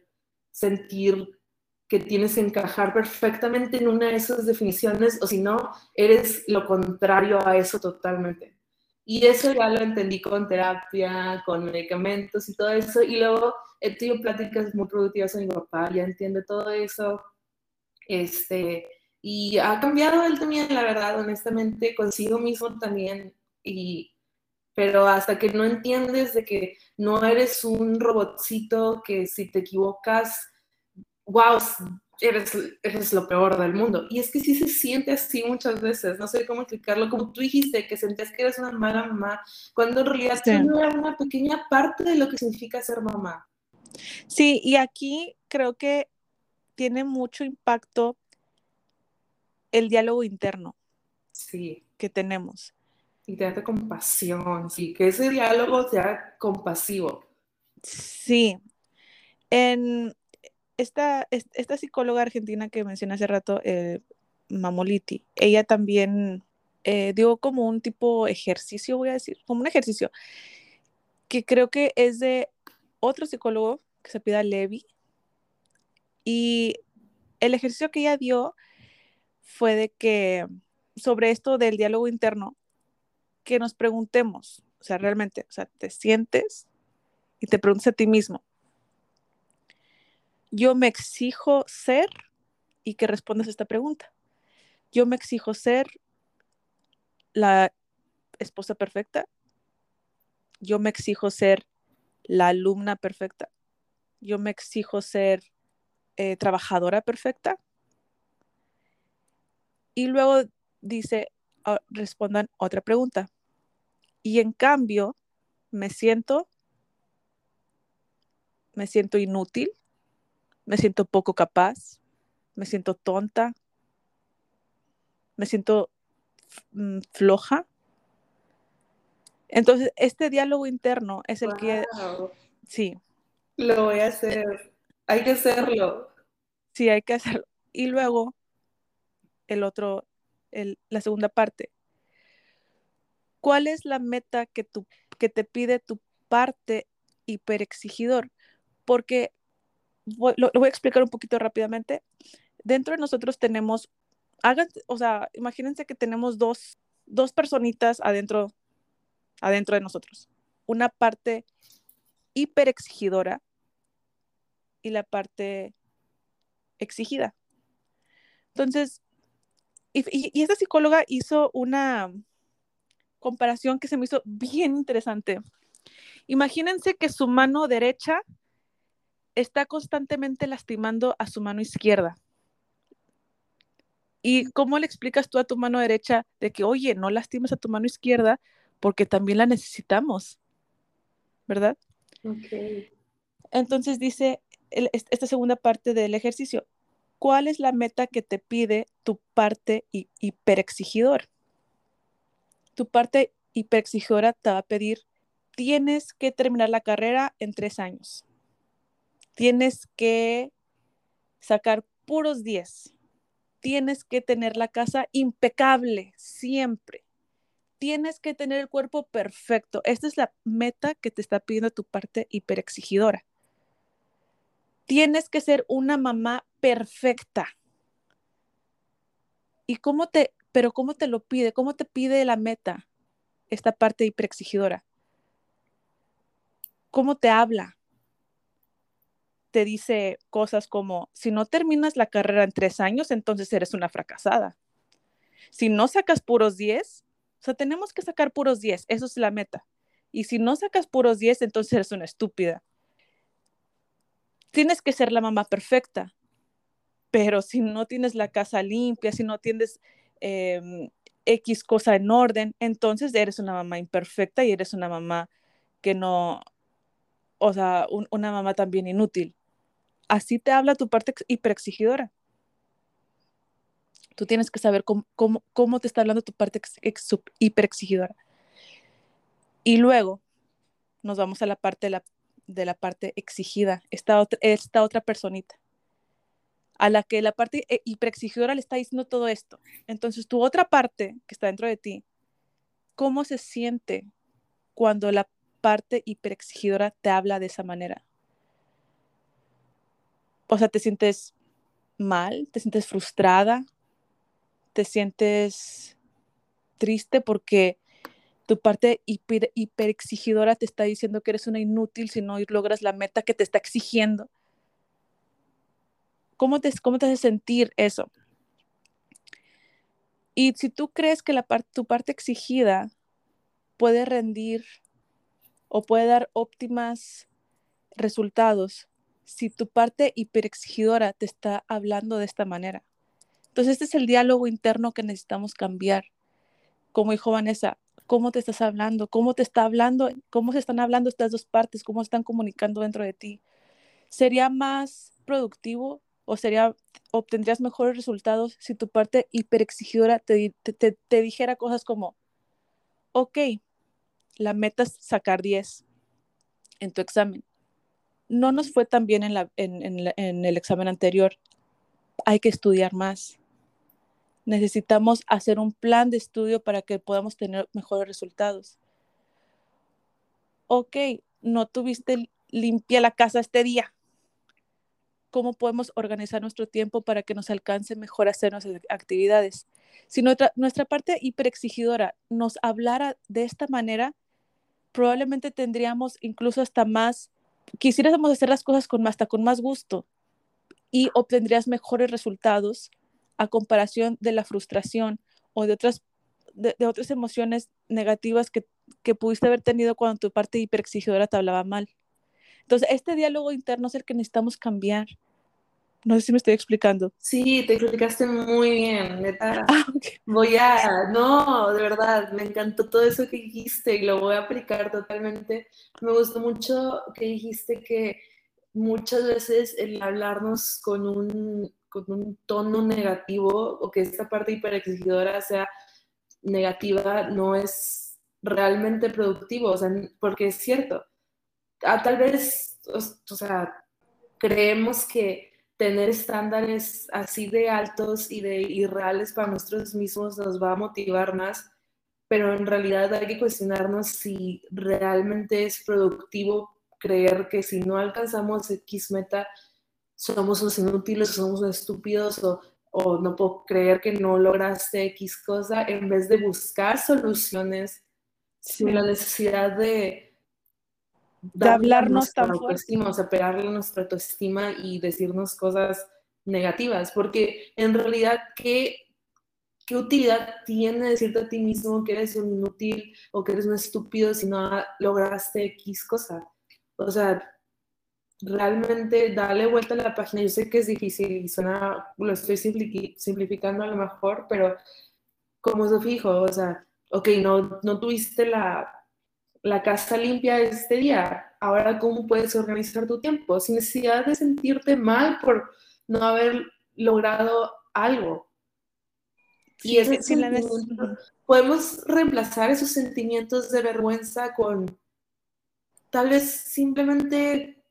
S2: sentir que tienes que encajar perfectamente en una de esas definiciones o si no, eres lo contrario a eso totalmente. Y eso ya lo entendí con terapia, con medicamentos y todo eso. Y luego he tenido pláticas muy productivas con mi papá, ya entiende todo eso. Este, y ha cambiado él también, la verdad, honestamente, consigo mismo también. Y, pero hasta que no entiendes de que no eres un robotcito que si te equivocas wow, eres, eres lo peor del mundo. Y es que sí se siente así muchas veces, no sé cómo explicarlo, como tú dijiste, que sentías que eres una mala mamá, cuando en realidad sí. era una pequeña parte de lo que significa ser mamá.
S1: Sí, y aquí creo que tiene mucho impacto el diálogo interno
S2: sí.
S1: que tenemos.
S2: Y te da compasión, sí, que ese diálogo sea compasivo.
S1: Sí. En, esta, esta psicóloga argentina que mencioné hace rato, eh, Mamoliti, ella también eh, dio como un tipo ejercicio, voy a decir, como un ejercicio, que creo que es de otro psicólogo que se pida Levi. Y el ejercicio que ella dio fue de que sobre esto del diálogo interno, que nos preguntemos, o sea, realmente, o sea, te sientes y te preguntas a ti mismo, yo me exijo ser y que respondas esta pregunta. Yo me exijo ser la esposa perfecta. Yo me exijo ser la alumna perfecta. Yo me exijo ser eh, trabajadora perfecta. Y luego dice, oh, respondan otra pregunta. Y en cambio, me siento, me siento inútil, me siento poco capaz, me siento tonta, me siento mm, floja. Entonces, este diálogo interno es el wow. que... Sí.
S2: Lo voy a hacer. Hay que hacerlo.
S1: Sí, hay que hacerlo. Y luego, el otro, el, la segunda parte. ¿Cuál es la meta que, tu, que te pide tu parte hiperexigidor? Porque lo, voy a explicar un poquito rápidamente. Dentro de nosotros tenemos, hagan, o sea, imagínense que tenemos dos, dos personitas adentro, adentro de nosotros. Una parte hiperexigidora y la parte exigida. Entonces, y, y esta psicóloga hizo una comparación que se me hizo bien interesante. Imagínense que su mano derecha está constantemente lastimando a su mano izquierda. ¿Y cómo le explicas tú a tu mano derecha de que, oye, no lastimes a tu mano izquierda porque también la necesitamos? ¿Verdad?
S2: Okay.
S1: Entonces dice el, esta segunda parte del ejercicio, ¿cuál es la meta que te pide tu parte hiperexigidor? Tu parte hiperexigidora te va a pedir, tienes que terminar la carrera en tres años tienes que sacar puros 10. Tienes que tener la casa impecable siempre. Tienes que tener el cuerpo perfecto. Esta es la meta que te está pidiendo tu parte hiperexigidora. Tienes que ser una mamá perfecta. ¿Y cómo te, pero cómo te lo pide? ¿Cómo te pide la meta esta parte hiperexigidora? ¿Cómo te habla? Te dice cosas como, si no terminas la carrera en tres años, entonces eres una fracasada. Si no sacas puros 10, o sea, tenemos que sacar puros 10, eso es la meta. Y si no sacas puros 10, entonces eres una estúpida. Tienes que ser la mamá perfecta, pero si no tienes la casa limpia, si no tienes em, X cosa en orden, entonces eres una mamá imperfecta y eres una mamá que no, o sea, una mamá también inútil. Así te habla tu parte hiperexigidora. Tú tienes que saber cómo, cómo, te está hablando tu parte hiperexigidora. Y luego nos vamos a la parte de la, parte exigida, esta esta otra personita, a la que la parte eh, hiperexigidora le está diciendo todo esto. Entonces, tu otra parte que está dentro de ti, ¿cómo se siente cuando la parte hiperexigidora te habla de esa manera? O sea, te sientes mal, te sientes frustrada, te sientes triste porque tu parte hiper, hiperexigidora te está diciendo que eres una inútil si no logras la meta que te está exigiendo. ¿Cómo te, cómo te hace sentir eso? Y si tú crees que la tu parte exigida puede rendir o puede dar óptimas resultados si tu parte hiperexigidora te está hablando de esta manera. Entonces, este es el diálogo interno que necesitamos cambiar. Como dijo Vanessa, ¿cómo te estás hablando? ¿Cómo te está hablando? ¿Cómo se están hablando estas dos partes? ¿Cómo están comunicando dentro de ti? ¿Sería más productivo o sería obtendrías mejores resultados si tu parte hiperexigidora te, te, te, dijera cosas como, ok, la meta es sacar 10 en tu examen. No nos fue tan bien en, la, en, en el examen anterior. Hay que estudiar más necesitamos hacer un plan de estudio para que podamos tener mejores resultados. Ok, no tuviste limpia la casa este día. ¿Cómo podemos organizar nuestro tiempo para que nos alcance mejor hacer nuestras actividades? Si nuestra, nuestra parte hiperexigidora nos hablara de esta manera, probablemente tendríamos incluso hasta más, quisiéramos hacer las cosas con, hasta con más gusto y obtendrías mejores resultados a comparación de la frustración o de otras, de, otras emociones negativas que, que, pudiste haber tenido cuando tu parte hiperexigidora te hablaba mal. Entonces, este diálogo interno es el que necesitamos cambiar. No sé si me estoy explicando.
S2: Sí, te explicaste muy bien, neta. [laughs] Ah, voy a, no, de verdad, me encantó todo eso que dijiste y lo voy a aplicar totalmente. Me gustó mucho que dijiste que muchas veces el hablarnos con un con un tono negativo o que esta parte hiperexigidora sea negativa no es realmente productivo, o sea, porque es cierto. Ah, tal vez, o, sea, creemos que tener estándares así de altos y de irreales para nosotros mismos nos va a motivar más, pero en realidad hay que cuestionarnos si realmente es productivo creer que si no alcanzamos X meta, somos unos inútiles, somos unos estúpidos o, o no puedo creer que no lograste X cosa, en vez de buscar soluciones sin la necesidad de,
S1: de hablarnos tan
S2: autoestima, o sea, pegarle nuestra autoestima y decirnos cosas negativas, porque en realidad, ¿qué, ¿qué utilidad tiene decirte a ti mismo que eres un inútil o que eres un estúpido si no lograste X cosa? O sea, realmente darle vuelta a la página. Yo sé que es difícil y suena, lo estoy simplificando a lo mejor, pero como se fijo, o sea, ok, no, no tuviste la, la casa limpia este día, ahora cómo puedes organizar tu tiempo sin necesidad de sentirte mal por no haber logrado algo. y ese podemos reemplazar esos sentimientos de vergüenza con tal vez simplemente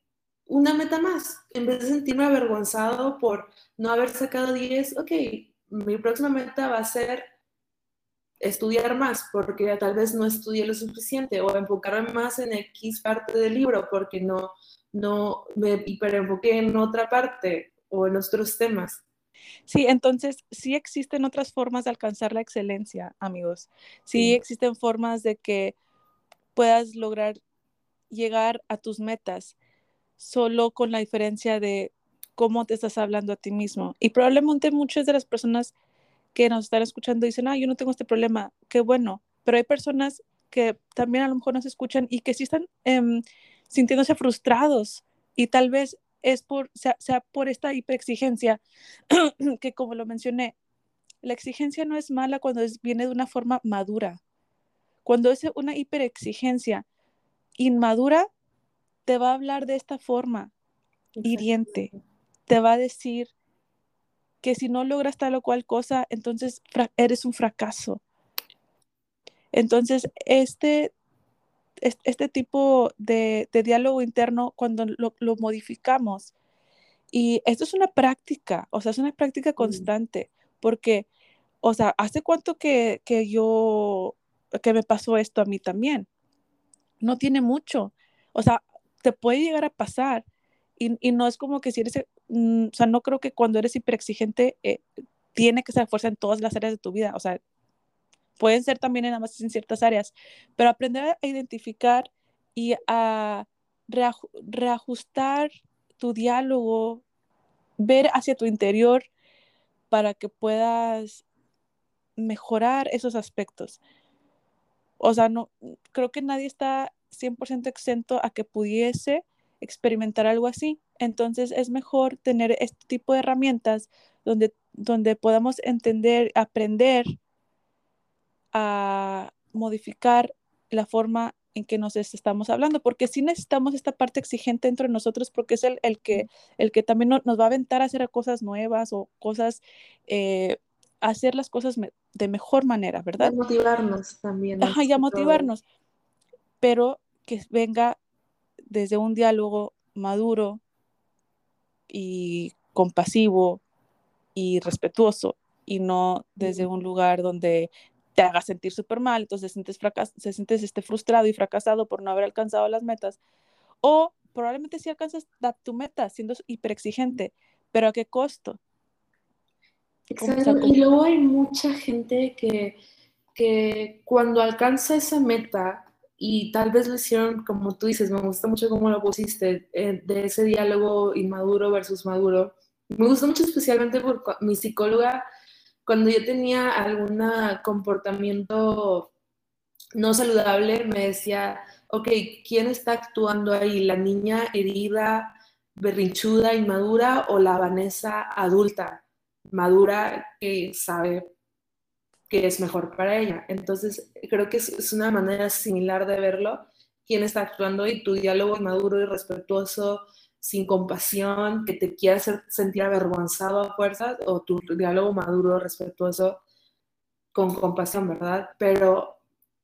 S2: una meta más. En vez de sentirme avergonzado por no haber sacado 10, ok, mi próxima meta va a ser estudiar más porque tal vez no estudié lo suficiente o enfocarme más en X parte del libro porque no, no me hiperenfoqué en otra parte o en otros temas.
S1: Sí, entonces sí existen otras formas de alcanzar la excelencia, amigos. Sí, existen formas de que puedas lograr llegar a tus metas solo con la diferencia de cómo te estás hablando a ti mismo. Y probablemente muchas de las personas que nos están escuchando dicen, ah, yo no tengo este problema, qué bueno, pero hay personas que también a lo mejor nos escuchan y que sí están em, sintiéndose frustrados y tal vez es por, sea, sea por esta hiperexigencia [clears throat] que como lo mencioné, la exigencia no es mala cuando es, viene de una forma madura. Cuando es una hiperexigencia inmadura, te va a hablar de esta forma hiriente. Te va a decir, que si no logras tal o cual cosa, entonces eres un fracaso. Entonces, este, este tipo de, diálogo interno, cuando lo, modificamos, y esto es una práctica, o sea, es una práctica constante, porque, o sea, ¿hace cuánto que, que yo, que me pasó esto a mí también? No tiene mucho. O sea, te puede llegar a pasar. Y, y no es como que si eres Mm, o sea, no creo que cuando eres hiperexigente eh, tiene que ser fuerza en todas las áreas de tu vida, o sea, pueden ser también en, más en ciertas áreas, pero aprender a identificar y a reajustar tu diálogo, ver hacia tu interior para que puedas mejorar esos aspectos. O sea, no creo que nadie está 100% exento a que pudiese experimentar algo así. Entonces es mejor tener este tipo de herramientas donde, donde podamos entender, aprender a modificar la forma en que nos estamos hablando, porque sí necesitamos esta parte exigente entre nosotros, porque es el, el que, el que también nos va a aventar a hacer cosas nuevas o cosas, eh, hacer las cosas de mejor manera, ¿verdad?
S2: Y motivarnos también.
S1: Ajá, y a motivarnos, pero que venga desde un diálogo maduro y compasivo y respetuoso y no desde un lugar donde te haga sentir súper mal, entonces sientes, se sientes este, frustrado y fracasado por no haber alcanzado las metas. O probablemente sí alcanzas tu meta siendo hiperexigente, pero ¿a qué costo?
S2: Exacto. Y luego hay mucha gente que, que cuando alcanza esa meta y tal vez lo hicieron, como tú dices, me gusta mucho cómo lo pusiste, eh, de ese diálogo inmaduro versus maduro. Me gusta mucho especialmente por mi psicóloga, cuando yo tenía algún comportamiento no saludable, me decía, ok, ¿quién está actuando ahí? ¿La niña herida, berrinchuda, inmadura o la Vanessa adulta, madura, que sabe que es mejor para ella. Entonces, creo que es, una manera similar de verlo, quién está actuando y tu diálogo maduro y respetuoso, sin compasión, que te quiera hacer sentir avergonzado a fuerzas, o tu diálogo maduro, respetuoso, con compasión, ¿verdad? Pero,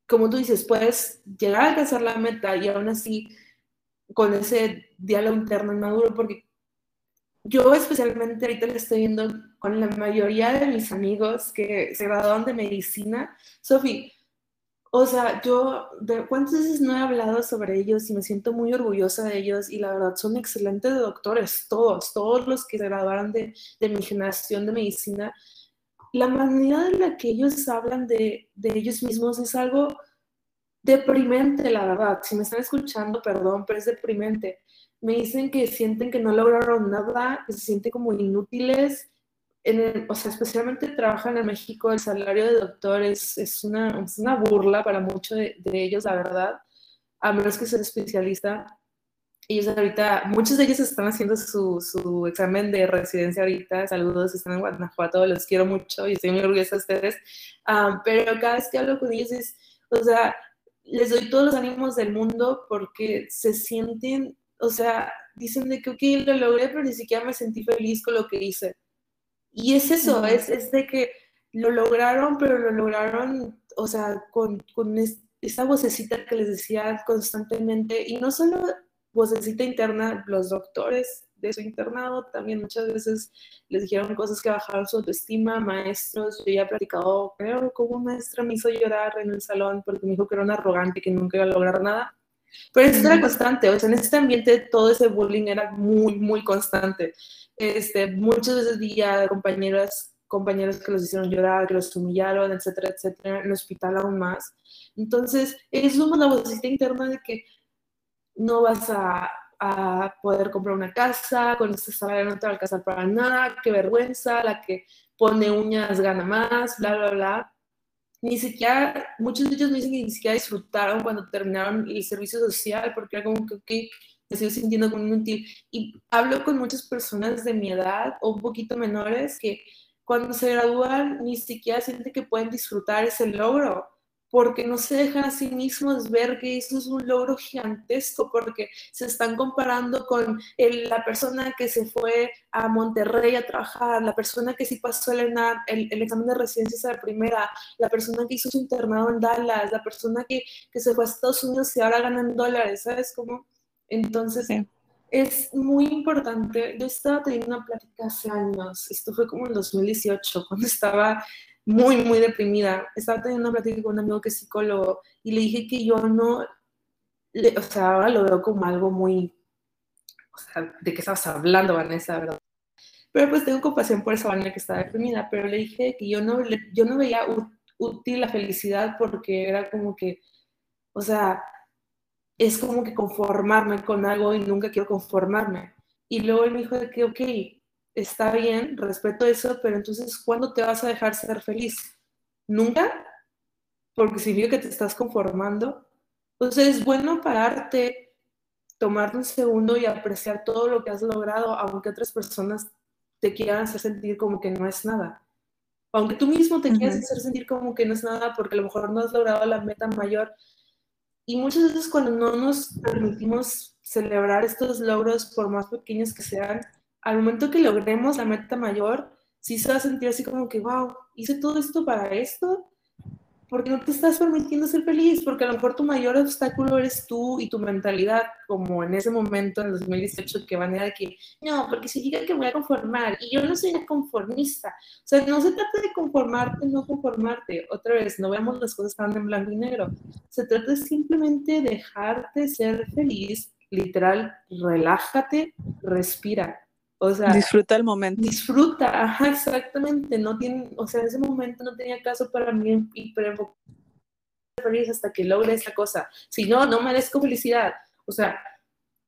S2: como tú dices, puedes llegar a alcanzar la meta y aún así con ese diálogo interno maduro, porque yo especialmente ahorita le estoy viendo con la mayoría de mis amigos que se graduaron de medicina. Sofi, o sea, yo de cuántas veces no he hablado sobre ellos y me siento muy orgullosa de ellos y la verdad son excelentes doctores, todos, todos los que se graduaron de, de mi generación de medicina. La manera en la que ellos hablan de, de ellos mismos es algo deprimente, la verdad. Si me están escuchando, perdón, pero es deprimente me dicen que sienten que no lograron nada, que se sienten como inútiles. En o sea, especialmente trabajan en México, el salario de doctor es, es, una, es una, burla para muchos de, ellos, la verdad, a menos que sea especialista. Ellos ahorita, muchos de ellos están haciendo su, su examen de residencia ahorita. Saludos, están en Guanajuato, los quiero mucho y estoy muy orgullosa de ustedes. Ah, pero cada vez que hablo con ellos es, o sea, les doy todos los ánimos del mundo porque se sienten o sea, dicen de que, ok, lo logré, pero ni siquiera me sentí feliz con lo que hice. Y es eso, es, es, de que lo lograron, pero lo lograron, o sea, con, con esa vocecita que les decía constantemente, y no solo vocecita interna, los doctores de su internado también muchas veces les dijeron cosas que bajaron su autoestima, maestros, yo ya he platicado, creo, como una maestra me hizo llorar en el salón porque me dijo que era un arrogante, que nunca iba a lograr nada. Pero eso era constante, o sea, en este ambiente todo ese bullying era muy, muy constante. Este, muchas veces vi a compañeras, compañeros que los hicieron llorar, que los humillaron, etcétera, etcétera, en el hospital aún más. Entonces, es una vocecita interna de que no vas a, a poder comprar una casa, con este salario no te va a alcanzar para nada, qué vergüenza, la que pone uñas gana más, bla, bla, bla. Ni siquiera, muchos de ellos me dicen que ni siquiera disfrutaron cuando terminaron el servicio social, porque era como que, ok, me sigo sintiendo como inútil. Y hablo con muchas personas de mi edad o un poquito menores que cuando se gradúan ni siquiera sienten que pueden disfrutar ese logro porque no se dejan a sí mismos ver que eso es un logro gigantesco, porque se están comparando con la persona que se fue a Monterrey a trabajar, la persona que sí pasó el, el, examen de residencia a la primera, la persona que hizo su internado en Dallas, la persona que, que se fue a Estados Unidos y ahora gana en dólares, ¿sabes cómo? Entonces, es muy importante. Yo estaba teniendo una plática hace años, esto fue como en 2018, cuando estaba muy, muy deprimida. Estaba teniendo una plática con un amigo que es psicólogo y le dije que yo no, o sea, ahora lo veo como algo muy, o sea, de qué estabas hablando, Vanessa, ¿verdad? Pero pues tengo compasión por esa Vanessa que estaba deprimida, pero le dije que yo no, yo no veía útil la felicidad porque era como que, o sea, es como que conformarme con algo y nunca quiero conformarme. Y luego él me dijo que, ok, está bien, respeto eso, pero entonces, ¿cuándo te vas a dejar ser feliz? ¿Nunca? Porque significa que te estás conformando. Entonces, es bueno pararte, tomarte un segundo y apreciar todo lo que has logrado, aunque otras personas te quieran hacer sentir como que no es nada. Aunque tú mismo te quieras hacer sentir como que no es nada porque a lo mejor no has logrado la meta mayor. Y muchas veces cuando no nos permitimos celebrar estos logros, por más pequeños que sean, al momento que logremos la meta mayor, sí se va a sentir así como que, wow, hice todo esto para esto, porque no te estás permitiendo ser feliz, porque a lo mejor tu mayor obstáculo eres tú y tu mentalidad, como en ese momento, en 2018, que van a de que, no, porque significa que voy a conformar, y yo no soy conformista. O sea, no se trata de conformarte, no conformarte. Otra vez, no veamos las cosas tan en blanco y negro. Se trata de simplemente dejarte ser feliz, literal, relájate, respira o sea,
S1: disfruta el momento.
S2: Disfruta, ajá, exactamente. No tiene, o sea, en ese momento no tenía caso para mí y feliz hasta que logre esa cosa. Si no, no merezco felicidad. O sea,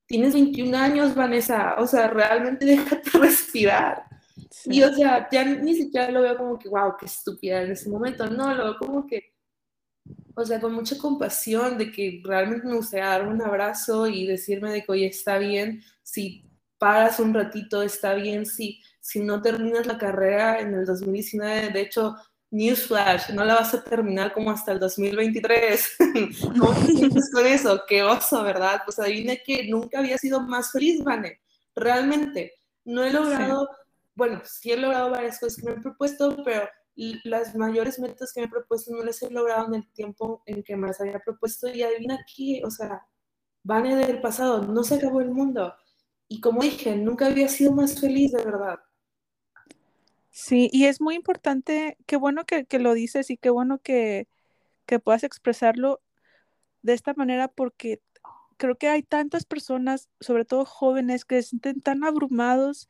S2: tienes 21 años, Vanessa. O sea, realmente [laughs] déjate respirar. Y o sea, ya ni siquiera lo veo como que, wow, qué estúpida en ese momento. No, lo veo como que, o sea, con mucha compasión de que realmente me gustaría dar un abrazo y decirme de que, oye, está bien, si paras un ratito, está bien si, si no terminas la carrera en el 2019, de hecho, Newsflash, no la vas a terminar como hasta el 2023. [laughs] ¿Cómo te sientes con eso? Qué oso, ¿verdad? Pues adivina que nunca había sido más feliz, Vane. Realmente, no he logrado, bueno, sí he logrado varias cosas que me he propuesto, pero las mayores metas que me he propuesto no las he logrado en el tiempo en que me las había propuesto. Y adivina qué, o sea, Vane del pasado, no se acabó el mundo y como dije, nunca había sido más feliz de verdad.
S1: Sí, y es muy importante, qué bueno que, lo dices y qué bueno que, que puedas expresarlo de esta manera porque creo que hay tantas personas, sobre todo jóvenes, que se sienten tan abrumados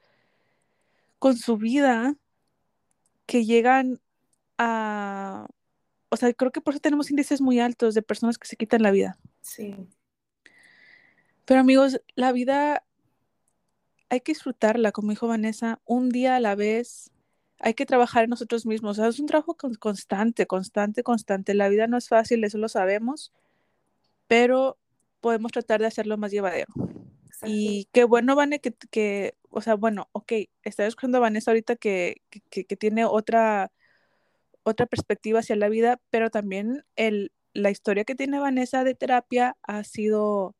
S1: con su vida que llegan a, o sea, creo que por eso tenemos índices muy altos de personas que se quitan la vida.
S2: Sí.
S1: Pero amigos, la vida hay que disfrutarla, como dijo Vanessa, un día a la vez. Hay que trabajar en nosotros mismos. es un trabajo constante, constante, constante. La vida no es fácil, eso lo sabemos, pero podemos tratar de hacerlo más llevadero. Y qué bueno, Vanessa, que, que, o sea, bueno, ok, estaba escuchando a Vanessa ahorita que, que, que, tiene otra, otra perspectiva hacia la vida, pero también el, la historia que tiene Vanessa de terapia ha sido,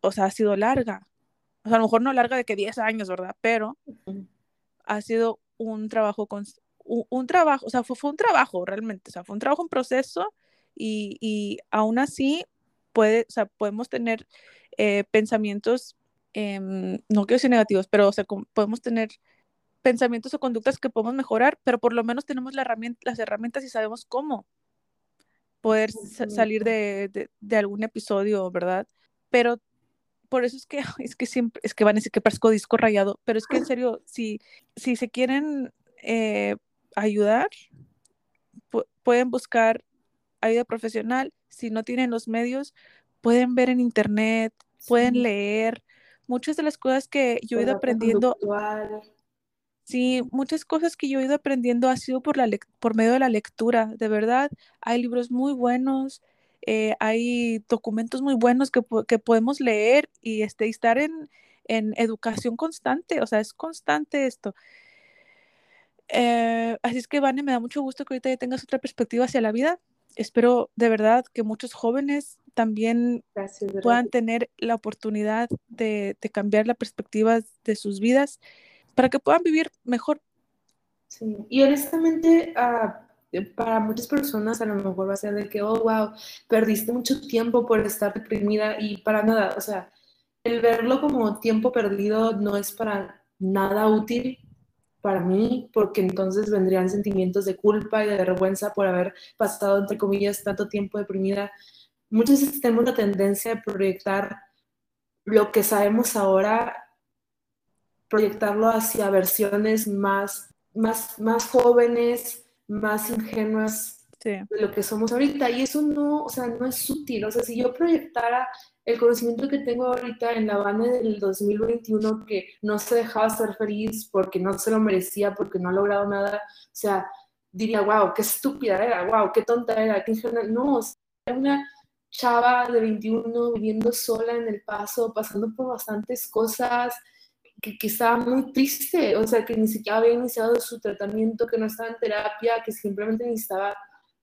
S1: o sea, ha sido larga o sea, a lo mejor no larga de que 10 años, ¿verdad? Pero ha sido un trabajo, con, un, trabajo, o sea, fue, fue, un trabajo realmente, o sea, fue un trabajo en proceso y, y aún así, puede, o sea, podemos tener eh, pensamientos, em, no quiero decir negativos, pero o sea, podemos tener pensamientos o conductas que podemos mejorar, pero por lo menos tenemos la herramienta, las herramientas y sabemos cómo poder salir de, de, algún episodio, ¿verdad? Pero por eso es que, [laughs] es que siempre, es que van a decir que parezco disco rayado, pero es que en serio, si, si se quieren eh, ayudar, pueden buscar ayuda profesional, si no tienen los medios, pueden ver en internet, pueden leer. Muchas de las cosas que yo he ido aprendiendo, sí, muchas cosas que yo he ido aprendiendo ha sido por, la por medio de la lectura, de verdad. Hay libros muy buenos, eh, hay documentos muy buenos que, que podemos leer y, este, estar en, en educación constante, o sea, es constante esto. Eh, así es que, Vane, me da mucho gusto que ahorita ya tengas otra perspectiva hacia la vida. Espero de verdad que muchos jóvenes también puedan tener la oportunidad de, de, cambiar la perspectiva de sus vidas para que puedan vivir mejor.
S2: Sí, y honestamente, uh, para muchas personas a lo mejor va a ser de que, oh, wow, perdiste mucho tiempo por estar deprimida y para nada, o sea, el verlo como tiempo perdido no es para nada útil para mí, porque entonces vendrían sentimientos de culpa y de vergüenza por haber pasado, entre comillas, tanto tiempo deprimida. Muchas veces tenemos la tendencia de proyectar lo que sabemos ahora, proyectarlo hacia versiones más, más, más jóvenes, más ingenuas de lo que somos ahorita. Y eso no, o sea, no es útil. O sea, si yo proyectara el conocimiento que tengo ahorita en la Habana del 2021, que no se dejaba ser feliz porque no se lo merecía, porque no ha logrado nada, o sea, diría, wow, qué estúpida era, wow, qué tonta era, qué ingenua. No, era una chava de 21 viviendo sola en el paso, pasando por bastantes cosas, que, que, estaba muy triste, o sea, que ni siquiera había iniciado su tratamiento, que no estaba en terapia, que simplemente necesitaba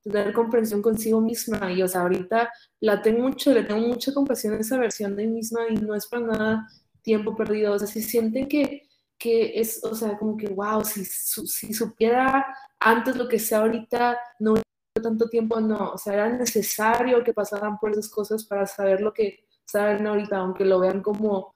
S2: tener comprensión consigo misma. Y, o sea, ahorita la tengo mucho, le tengo mucha compasión a esa versión de mí misma y no es para nada tiempo perdido. O sea, si sienten que, que es, o sea, como que, wow, si, si supiera antes lo que sé ahorita, no hubiera tanto tiempo, no. O sea, era necesario que pasaran por esas cosas para saber lo que saben ahorita, aunque lo vean como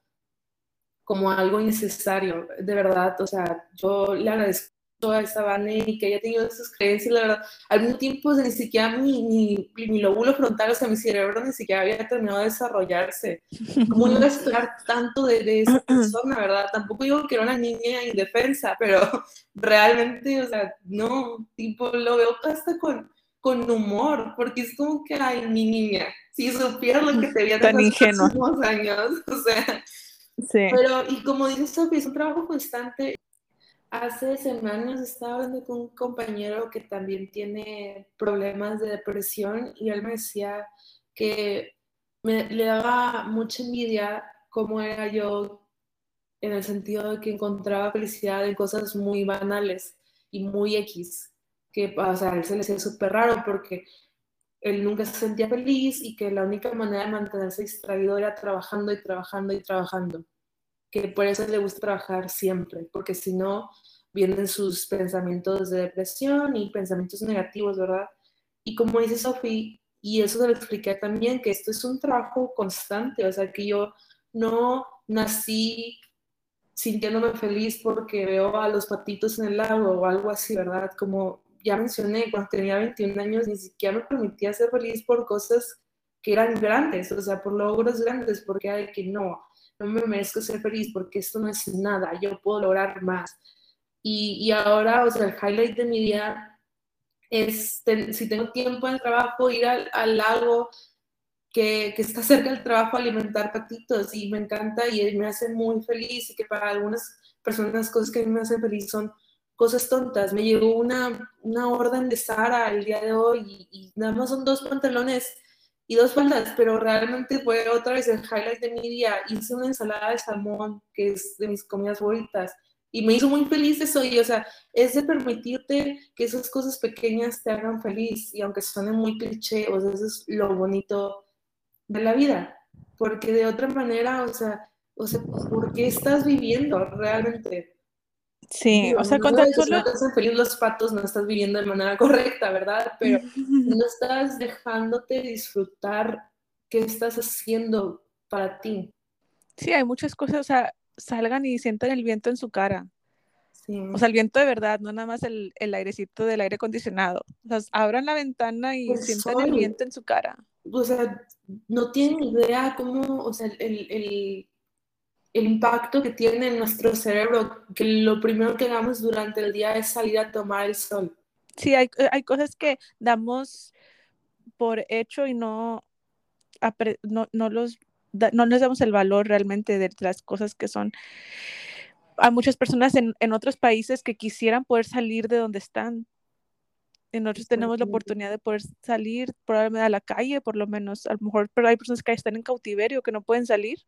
S2: como algo innecesario, de verdad, o sea, yo le agradezco toda esa Vane y que haya tenido esas creencias, la verdad, al mismo tiempo ni siquiera mi, mi, mi, lóbulo frontal, o sea, mi cerebro ni siquiera había terminado de desarrollarse. ¿Cómo iba a esperar tanto de, de esa persona, verdad? Tampoco digo que era una niña indefensa, pero [laughs] realmente, o sea, no, tipo, lo veo hasta con, con humor, porque es como que, ay, mi niña, si supiera lo que te había
S1: Tan ingenua.
S2: años, [laughs] o sea, pero, y como dice Sofía, es un trabajo constante. Hace semanas estaba hablando con un compañero que también tiene problemas de depresión y él me decía que me, le daba mucha envidia cómo era yo en el sentido de que encontraba felicidad en cosas muy banales y muy X, que o sea, él se le hacía súper raro porque él nunca se sentía feliz y que la única manera de mantenerse distraído era trabajando y trabajando y trabajando. Que por eso le gusta trabajar siempre, porque si no, vienen sus pensamientos de depresión y pensamientos negativos, ¿verdad? Y como dice Sophie, y eso se lo expliqué también, que esto es un trabajo constante, o sea, que yo no nací sintiéndome feliz porque veo a los patitos en el lago o algo así, ¿verdad? Como ya mencioné, cuando tenía 21 años ni siquiera me permitía ser feliz por cosas que eran grandes, o sea, por logros grandes, porque hay que no, no me merezco ser feliz porque esto no es nada, yo puedo lograr más. Y, y ahora, o sea, el highlight de mi día es, si tengo tiempo en el trabajo, ir al, al lago que, que, está cerca del trabajo, alimentar patitos y me encanta y me hace muy feliz y que para algunas personas cosas que a mí me hacen feliz son cosas tontas. Me llegó una, una orden de Sara el día de hoy y, nada más son dos pantalones y dos faldas, pero realmente fue otra vez el highlight de mi día. Hice una ensalada de salmón, que es de mis comidas favoritas, y me hizo muy feliz eso. Y, o sea, es de permitirte que esas cosas pequeñas te hagan feliz, y aunque suene muy cliché, o sea, eso es lo bonito de la vida, porque de otra manera, o sea, o sea, ¿por qué estás viviendo realmente?
S1: Sí, o sea, cuando
S2: no, no estás feliz los patos, no estás viviendo de manera correcta, ¿verdad? Pero no estás dejándote disfrutar qué estás haciendo para ti.
S1: Sí, hay muchas cosas, o sea, salgan y sientan el viento en su cara. O sea, el viento de verdad, no nada más el, el airecito del aire acondicionado. O sea, abran la ventana y sientan el viento en su cara.
S2: O sea, no tienen idea cómo, o sea, el, el, el impacto que tiene en nuestro cerebro, que lo primero que hagamos durante el día es salir a tomar el sol.
S1: Sí, hay, hay cosas que damos por hecho y no, no, no los no nos damos el valor realmente de las cosas que son. Hay muchas personas en, en otros países que quisieran poder salir de donde están. Y nosotros tenemos la oportunidad de poder salir probablemente a la calle, por lo menos, a lo mejor, pero hay personas que están en cautiverio, que no pueden salir.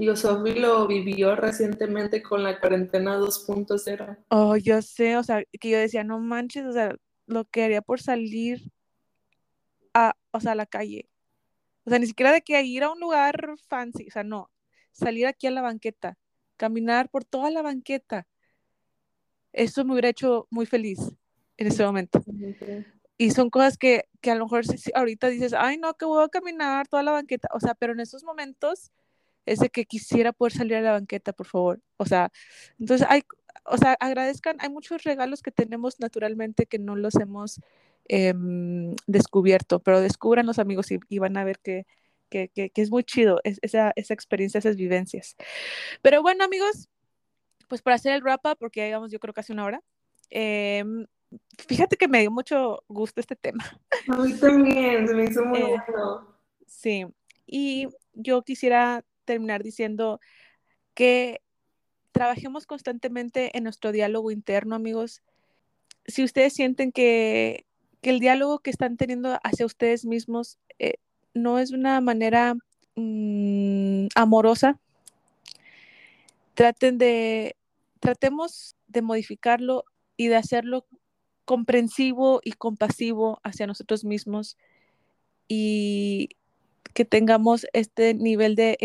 S2: Y Sofi lo vivió recientemente con la cuarentena 2.0.
S1: Oh, yo sé, o sea, que yo decía, no manches, o sea, lo que haría por salir a, o sea, a la calle. O sea, ni siquiera de que ir a un lugar fancy, o sea, no, salir aquí a la banqueta, caminar por toda la banqueta. Eso me hubiera hecho muy feliz en ese momento. Y son cosas que, que a lo mejor ahorita dices, ay, no, que voy a caminar toda la banqueta. O sea, pero en esos momentos es de que quisiera poder salir a la banqueta, por favor. O sea, entonces hay, o sea, agradezcan, hay muchos regalos que tenemos naturalmente que no los hemos Em, descubierto, pero descubran los amigos y, van a ver que, que, que, es muy chido esa, esa, experiencia, esas vivencias. Pero bueno, amigos, pues para hacer el wrap up, porque ya llevamos yo creo casi una hora, em, fíjate que me dio mucho gusto este tema.
S2: A mí también, se me hizo muy eh, bueno.
S1: Sí, y yo quisiera terminar diciendo que trabajemos constantemente en nuestro diálogo interno, amigos. Si ustedes sienten que que el diálogo que están teniendo hacia ustedes mismos eh, no es una manera mm, amorosa. Traten de, tratemos de modificarlo y de hacerlo comprensivo y compasivo hacia nosotros mismos y que tengamos este nivel de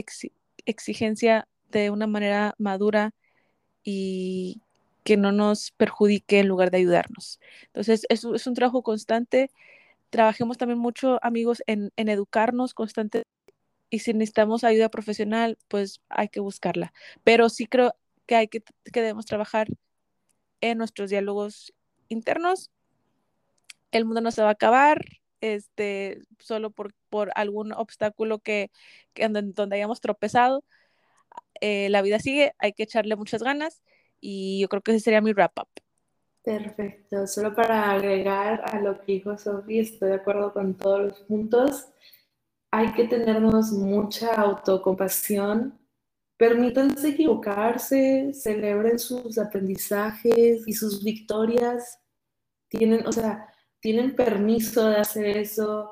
S1: exigencia de una manera madura y que no nos perjudique en lugar de ayudarnos. Entonces, es, es un trabajo constante. Trabajemos también mucho, amigos, en, educarnos constante. Y si necesitamos ayuda profesional, pues hay que buscarla. Pero sí creo que hay que, que debemos trabajar en nuestros diálogos internos. El mundo no se va a acabar, este, solo por, por algún obstáculo que, que donde hayamos tropezado. Eh, la vida sigue, hay que echarle muchas ganas y yo creo que ese sería mi wrap up.
S2: Perfecto. Solo para agregar a lo que dijo Sofía, estoy de acuerdo con todos los puntos. Hay que tenernos mucha autocompasión. Permítanse equivocarse, celebren sus aprendizajes y sus victorias. Tienen, o sea, tienen permiso de hacer eso.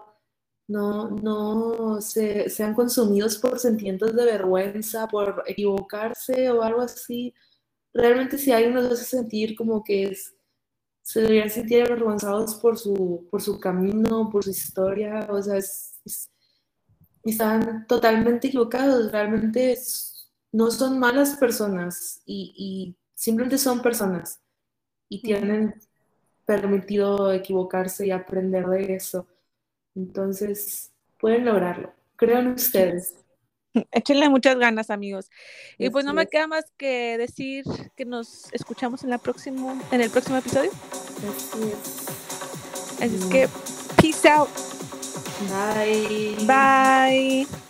S2: No, no se, sean consumidos por sentimientos de vergüenza, por equivocarse o algo así realmente si alguien nos hace sentir como que es, se deberían sentir avergonzados por su, por su camino, por su historia, o sea, están totalmente equivocados, realmente no son malas personas y, y, simplemente son personas y tienen permitido equivocarse y aprender de eso. Entonces, pueden lograrlo. Crean ustedes. [laughs]
S1: Échenle muchas ganas, amigos. Y pues no me queda más que decir que nos escuchamos en la próximo, en el próximo episodio. Así es que peace out.
S2: Bye.
S1: Bye.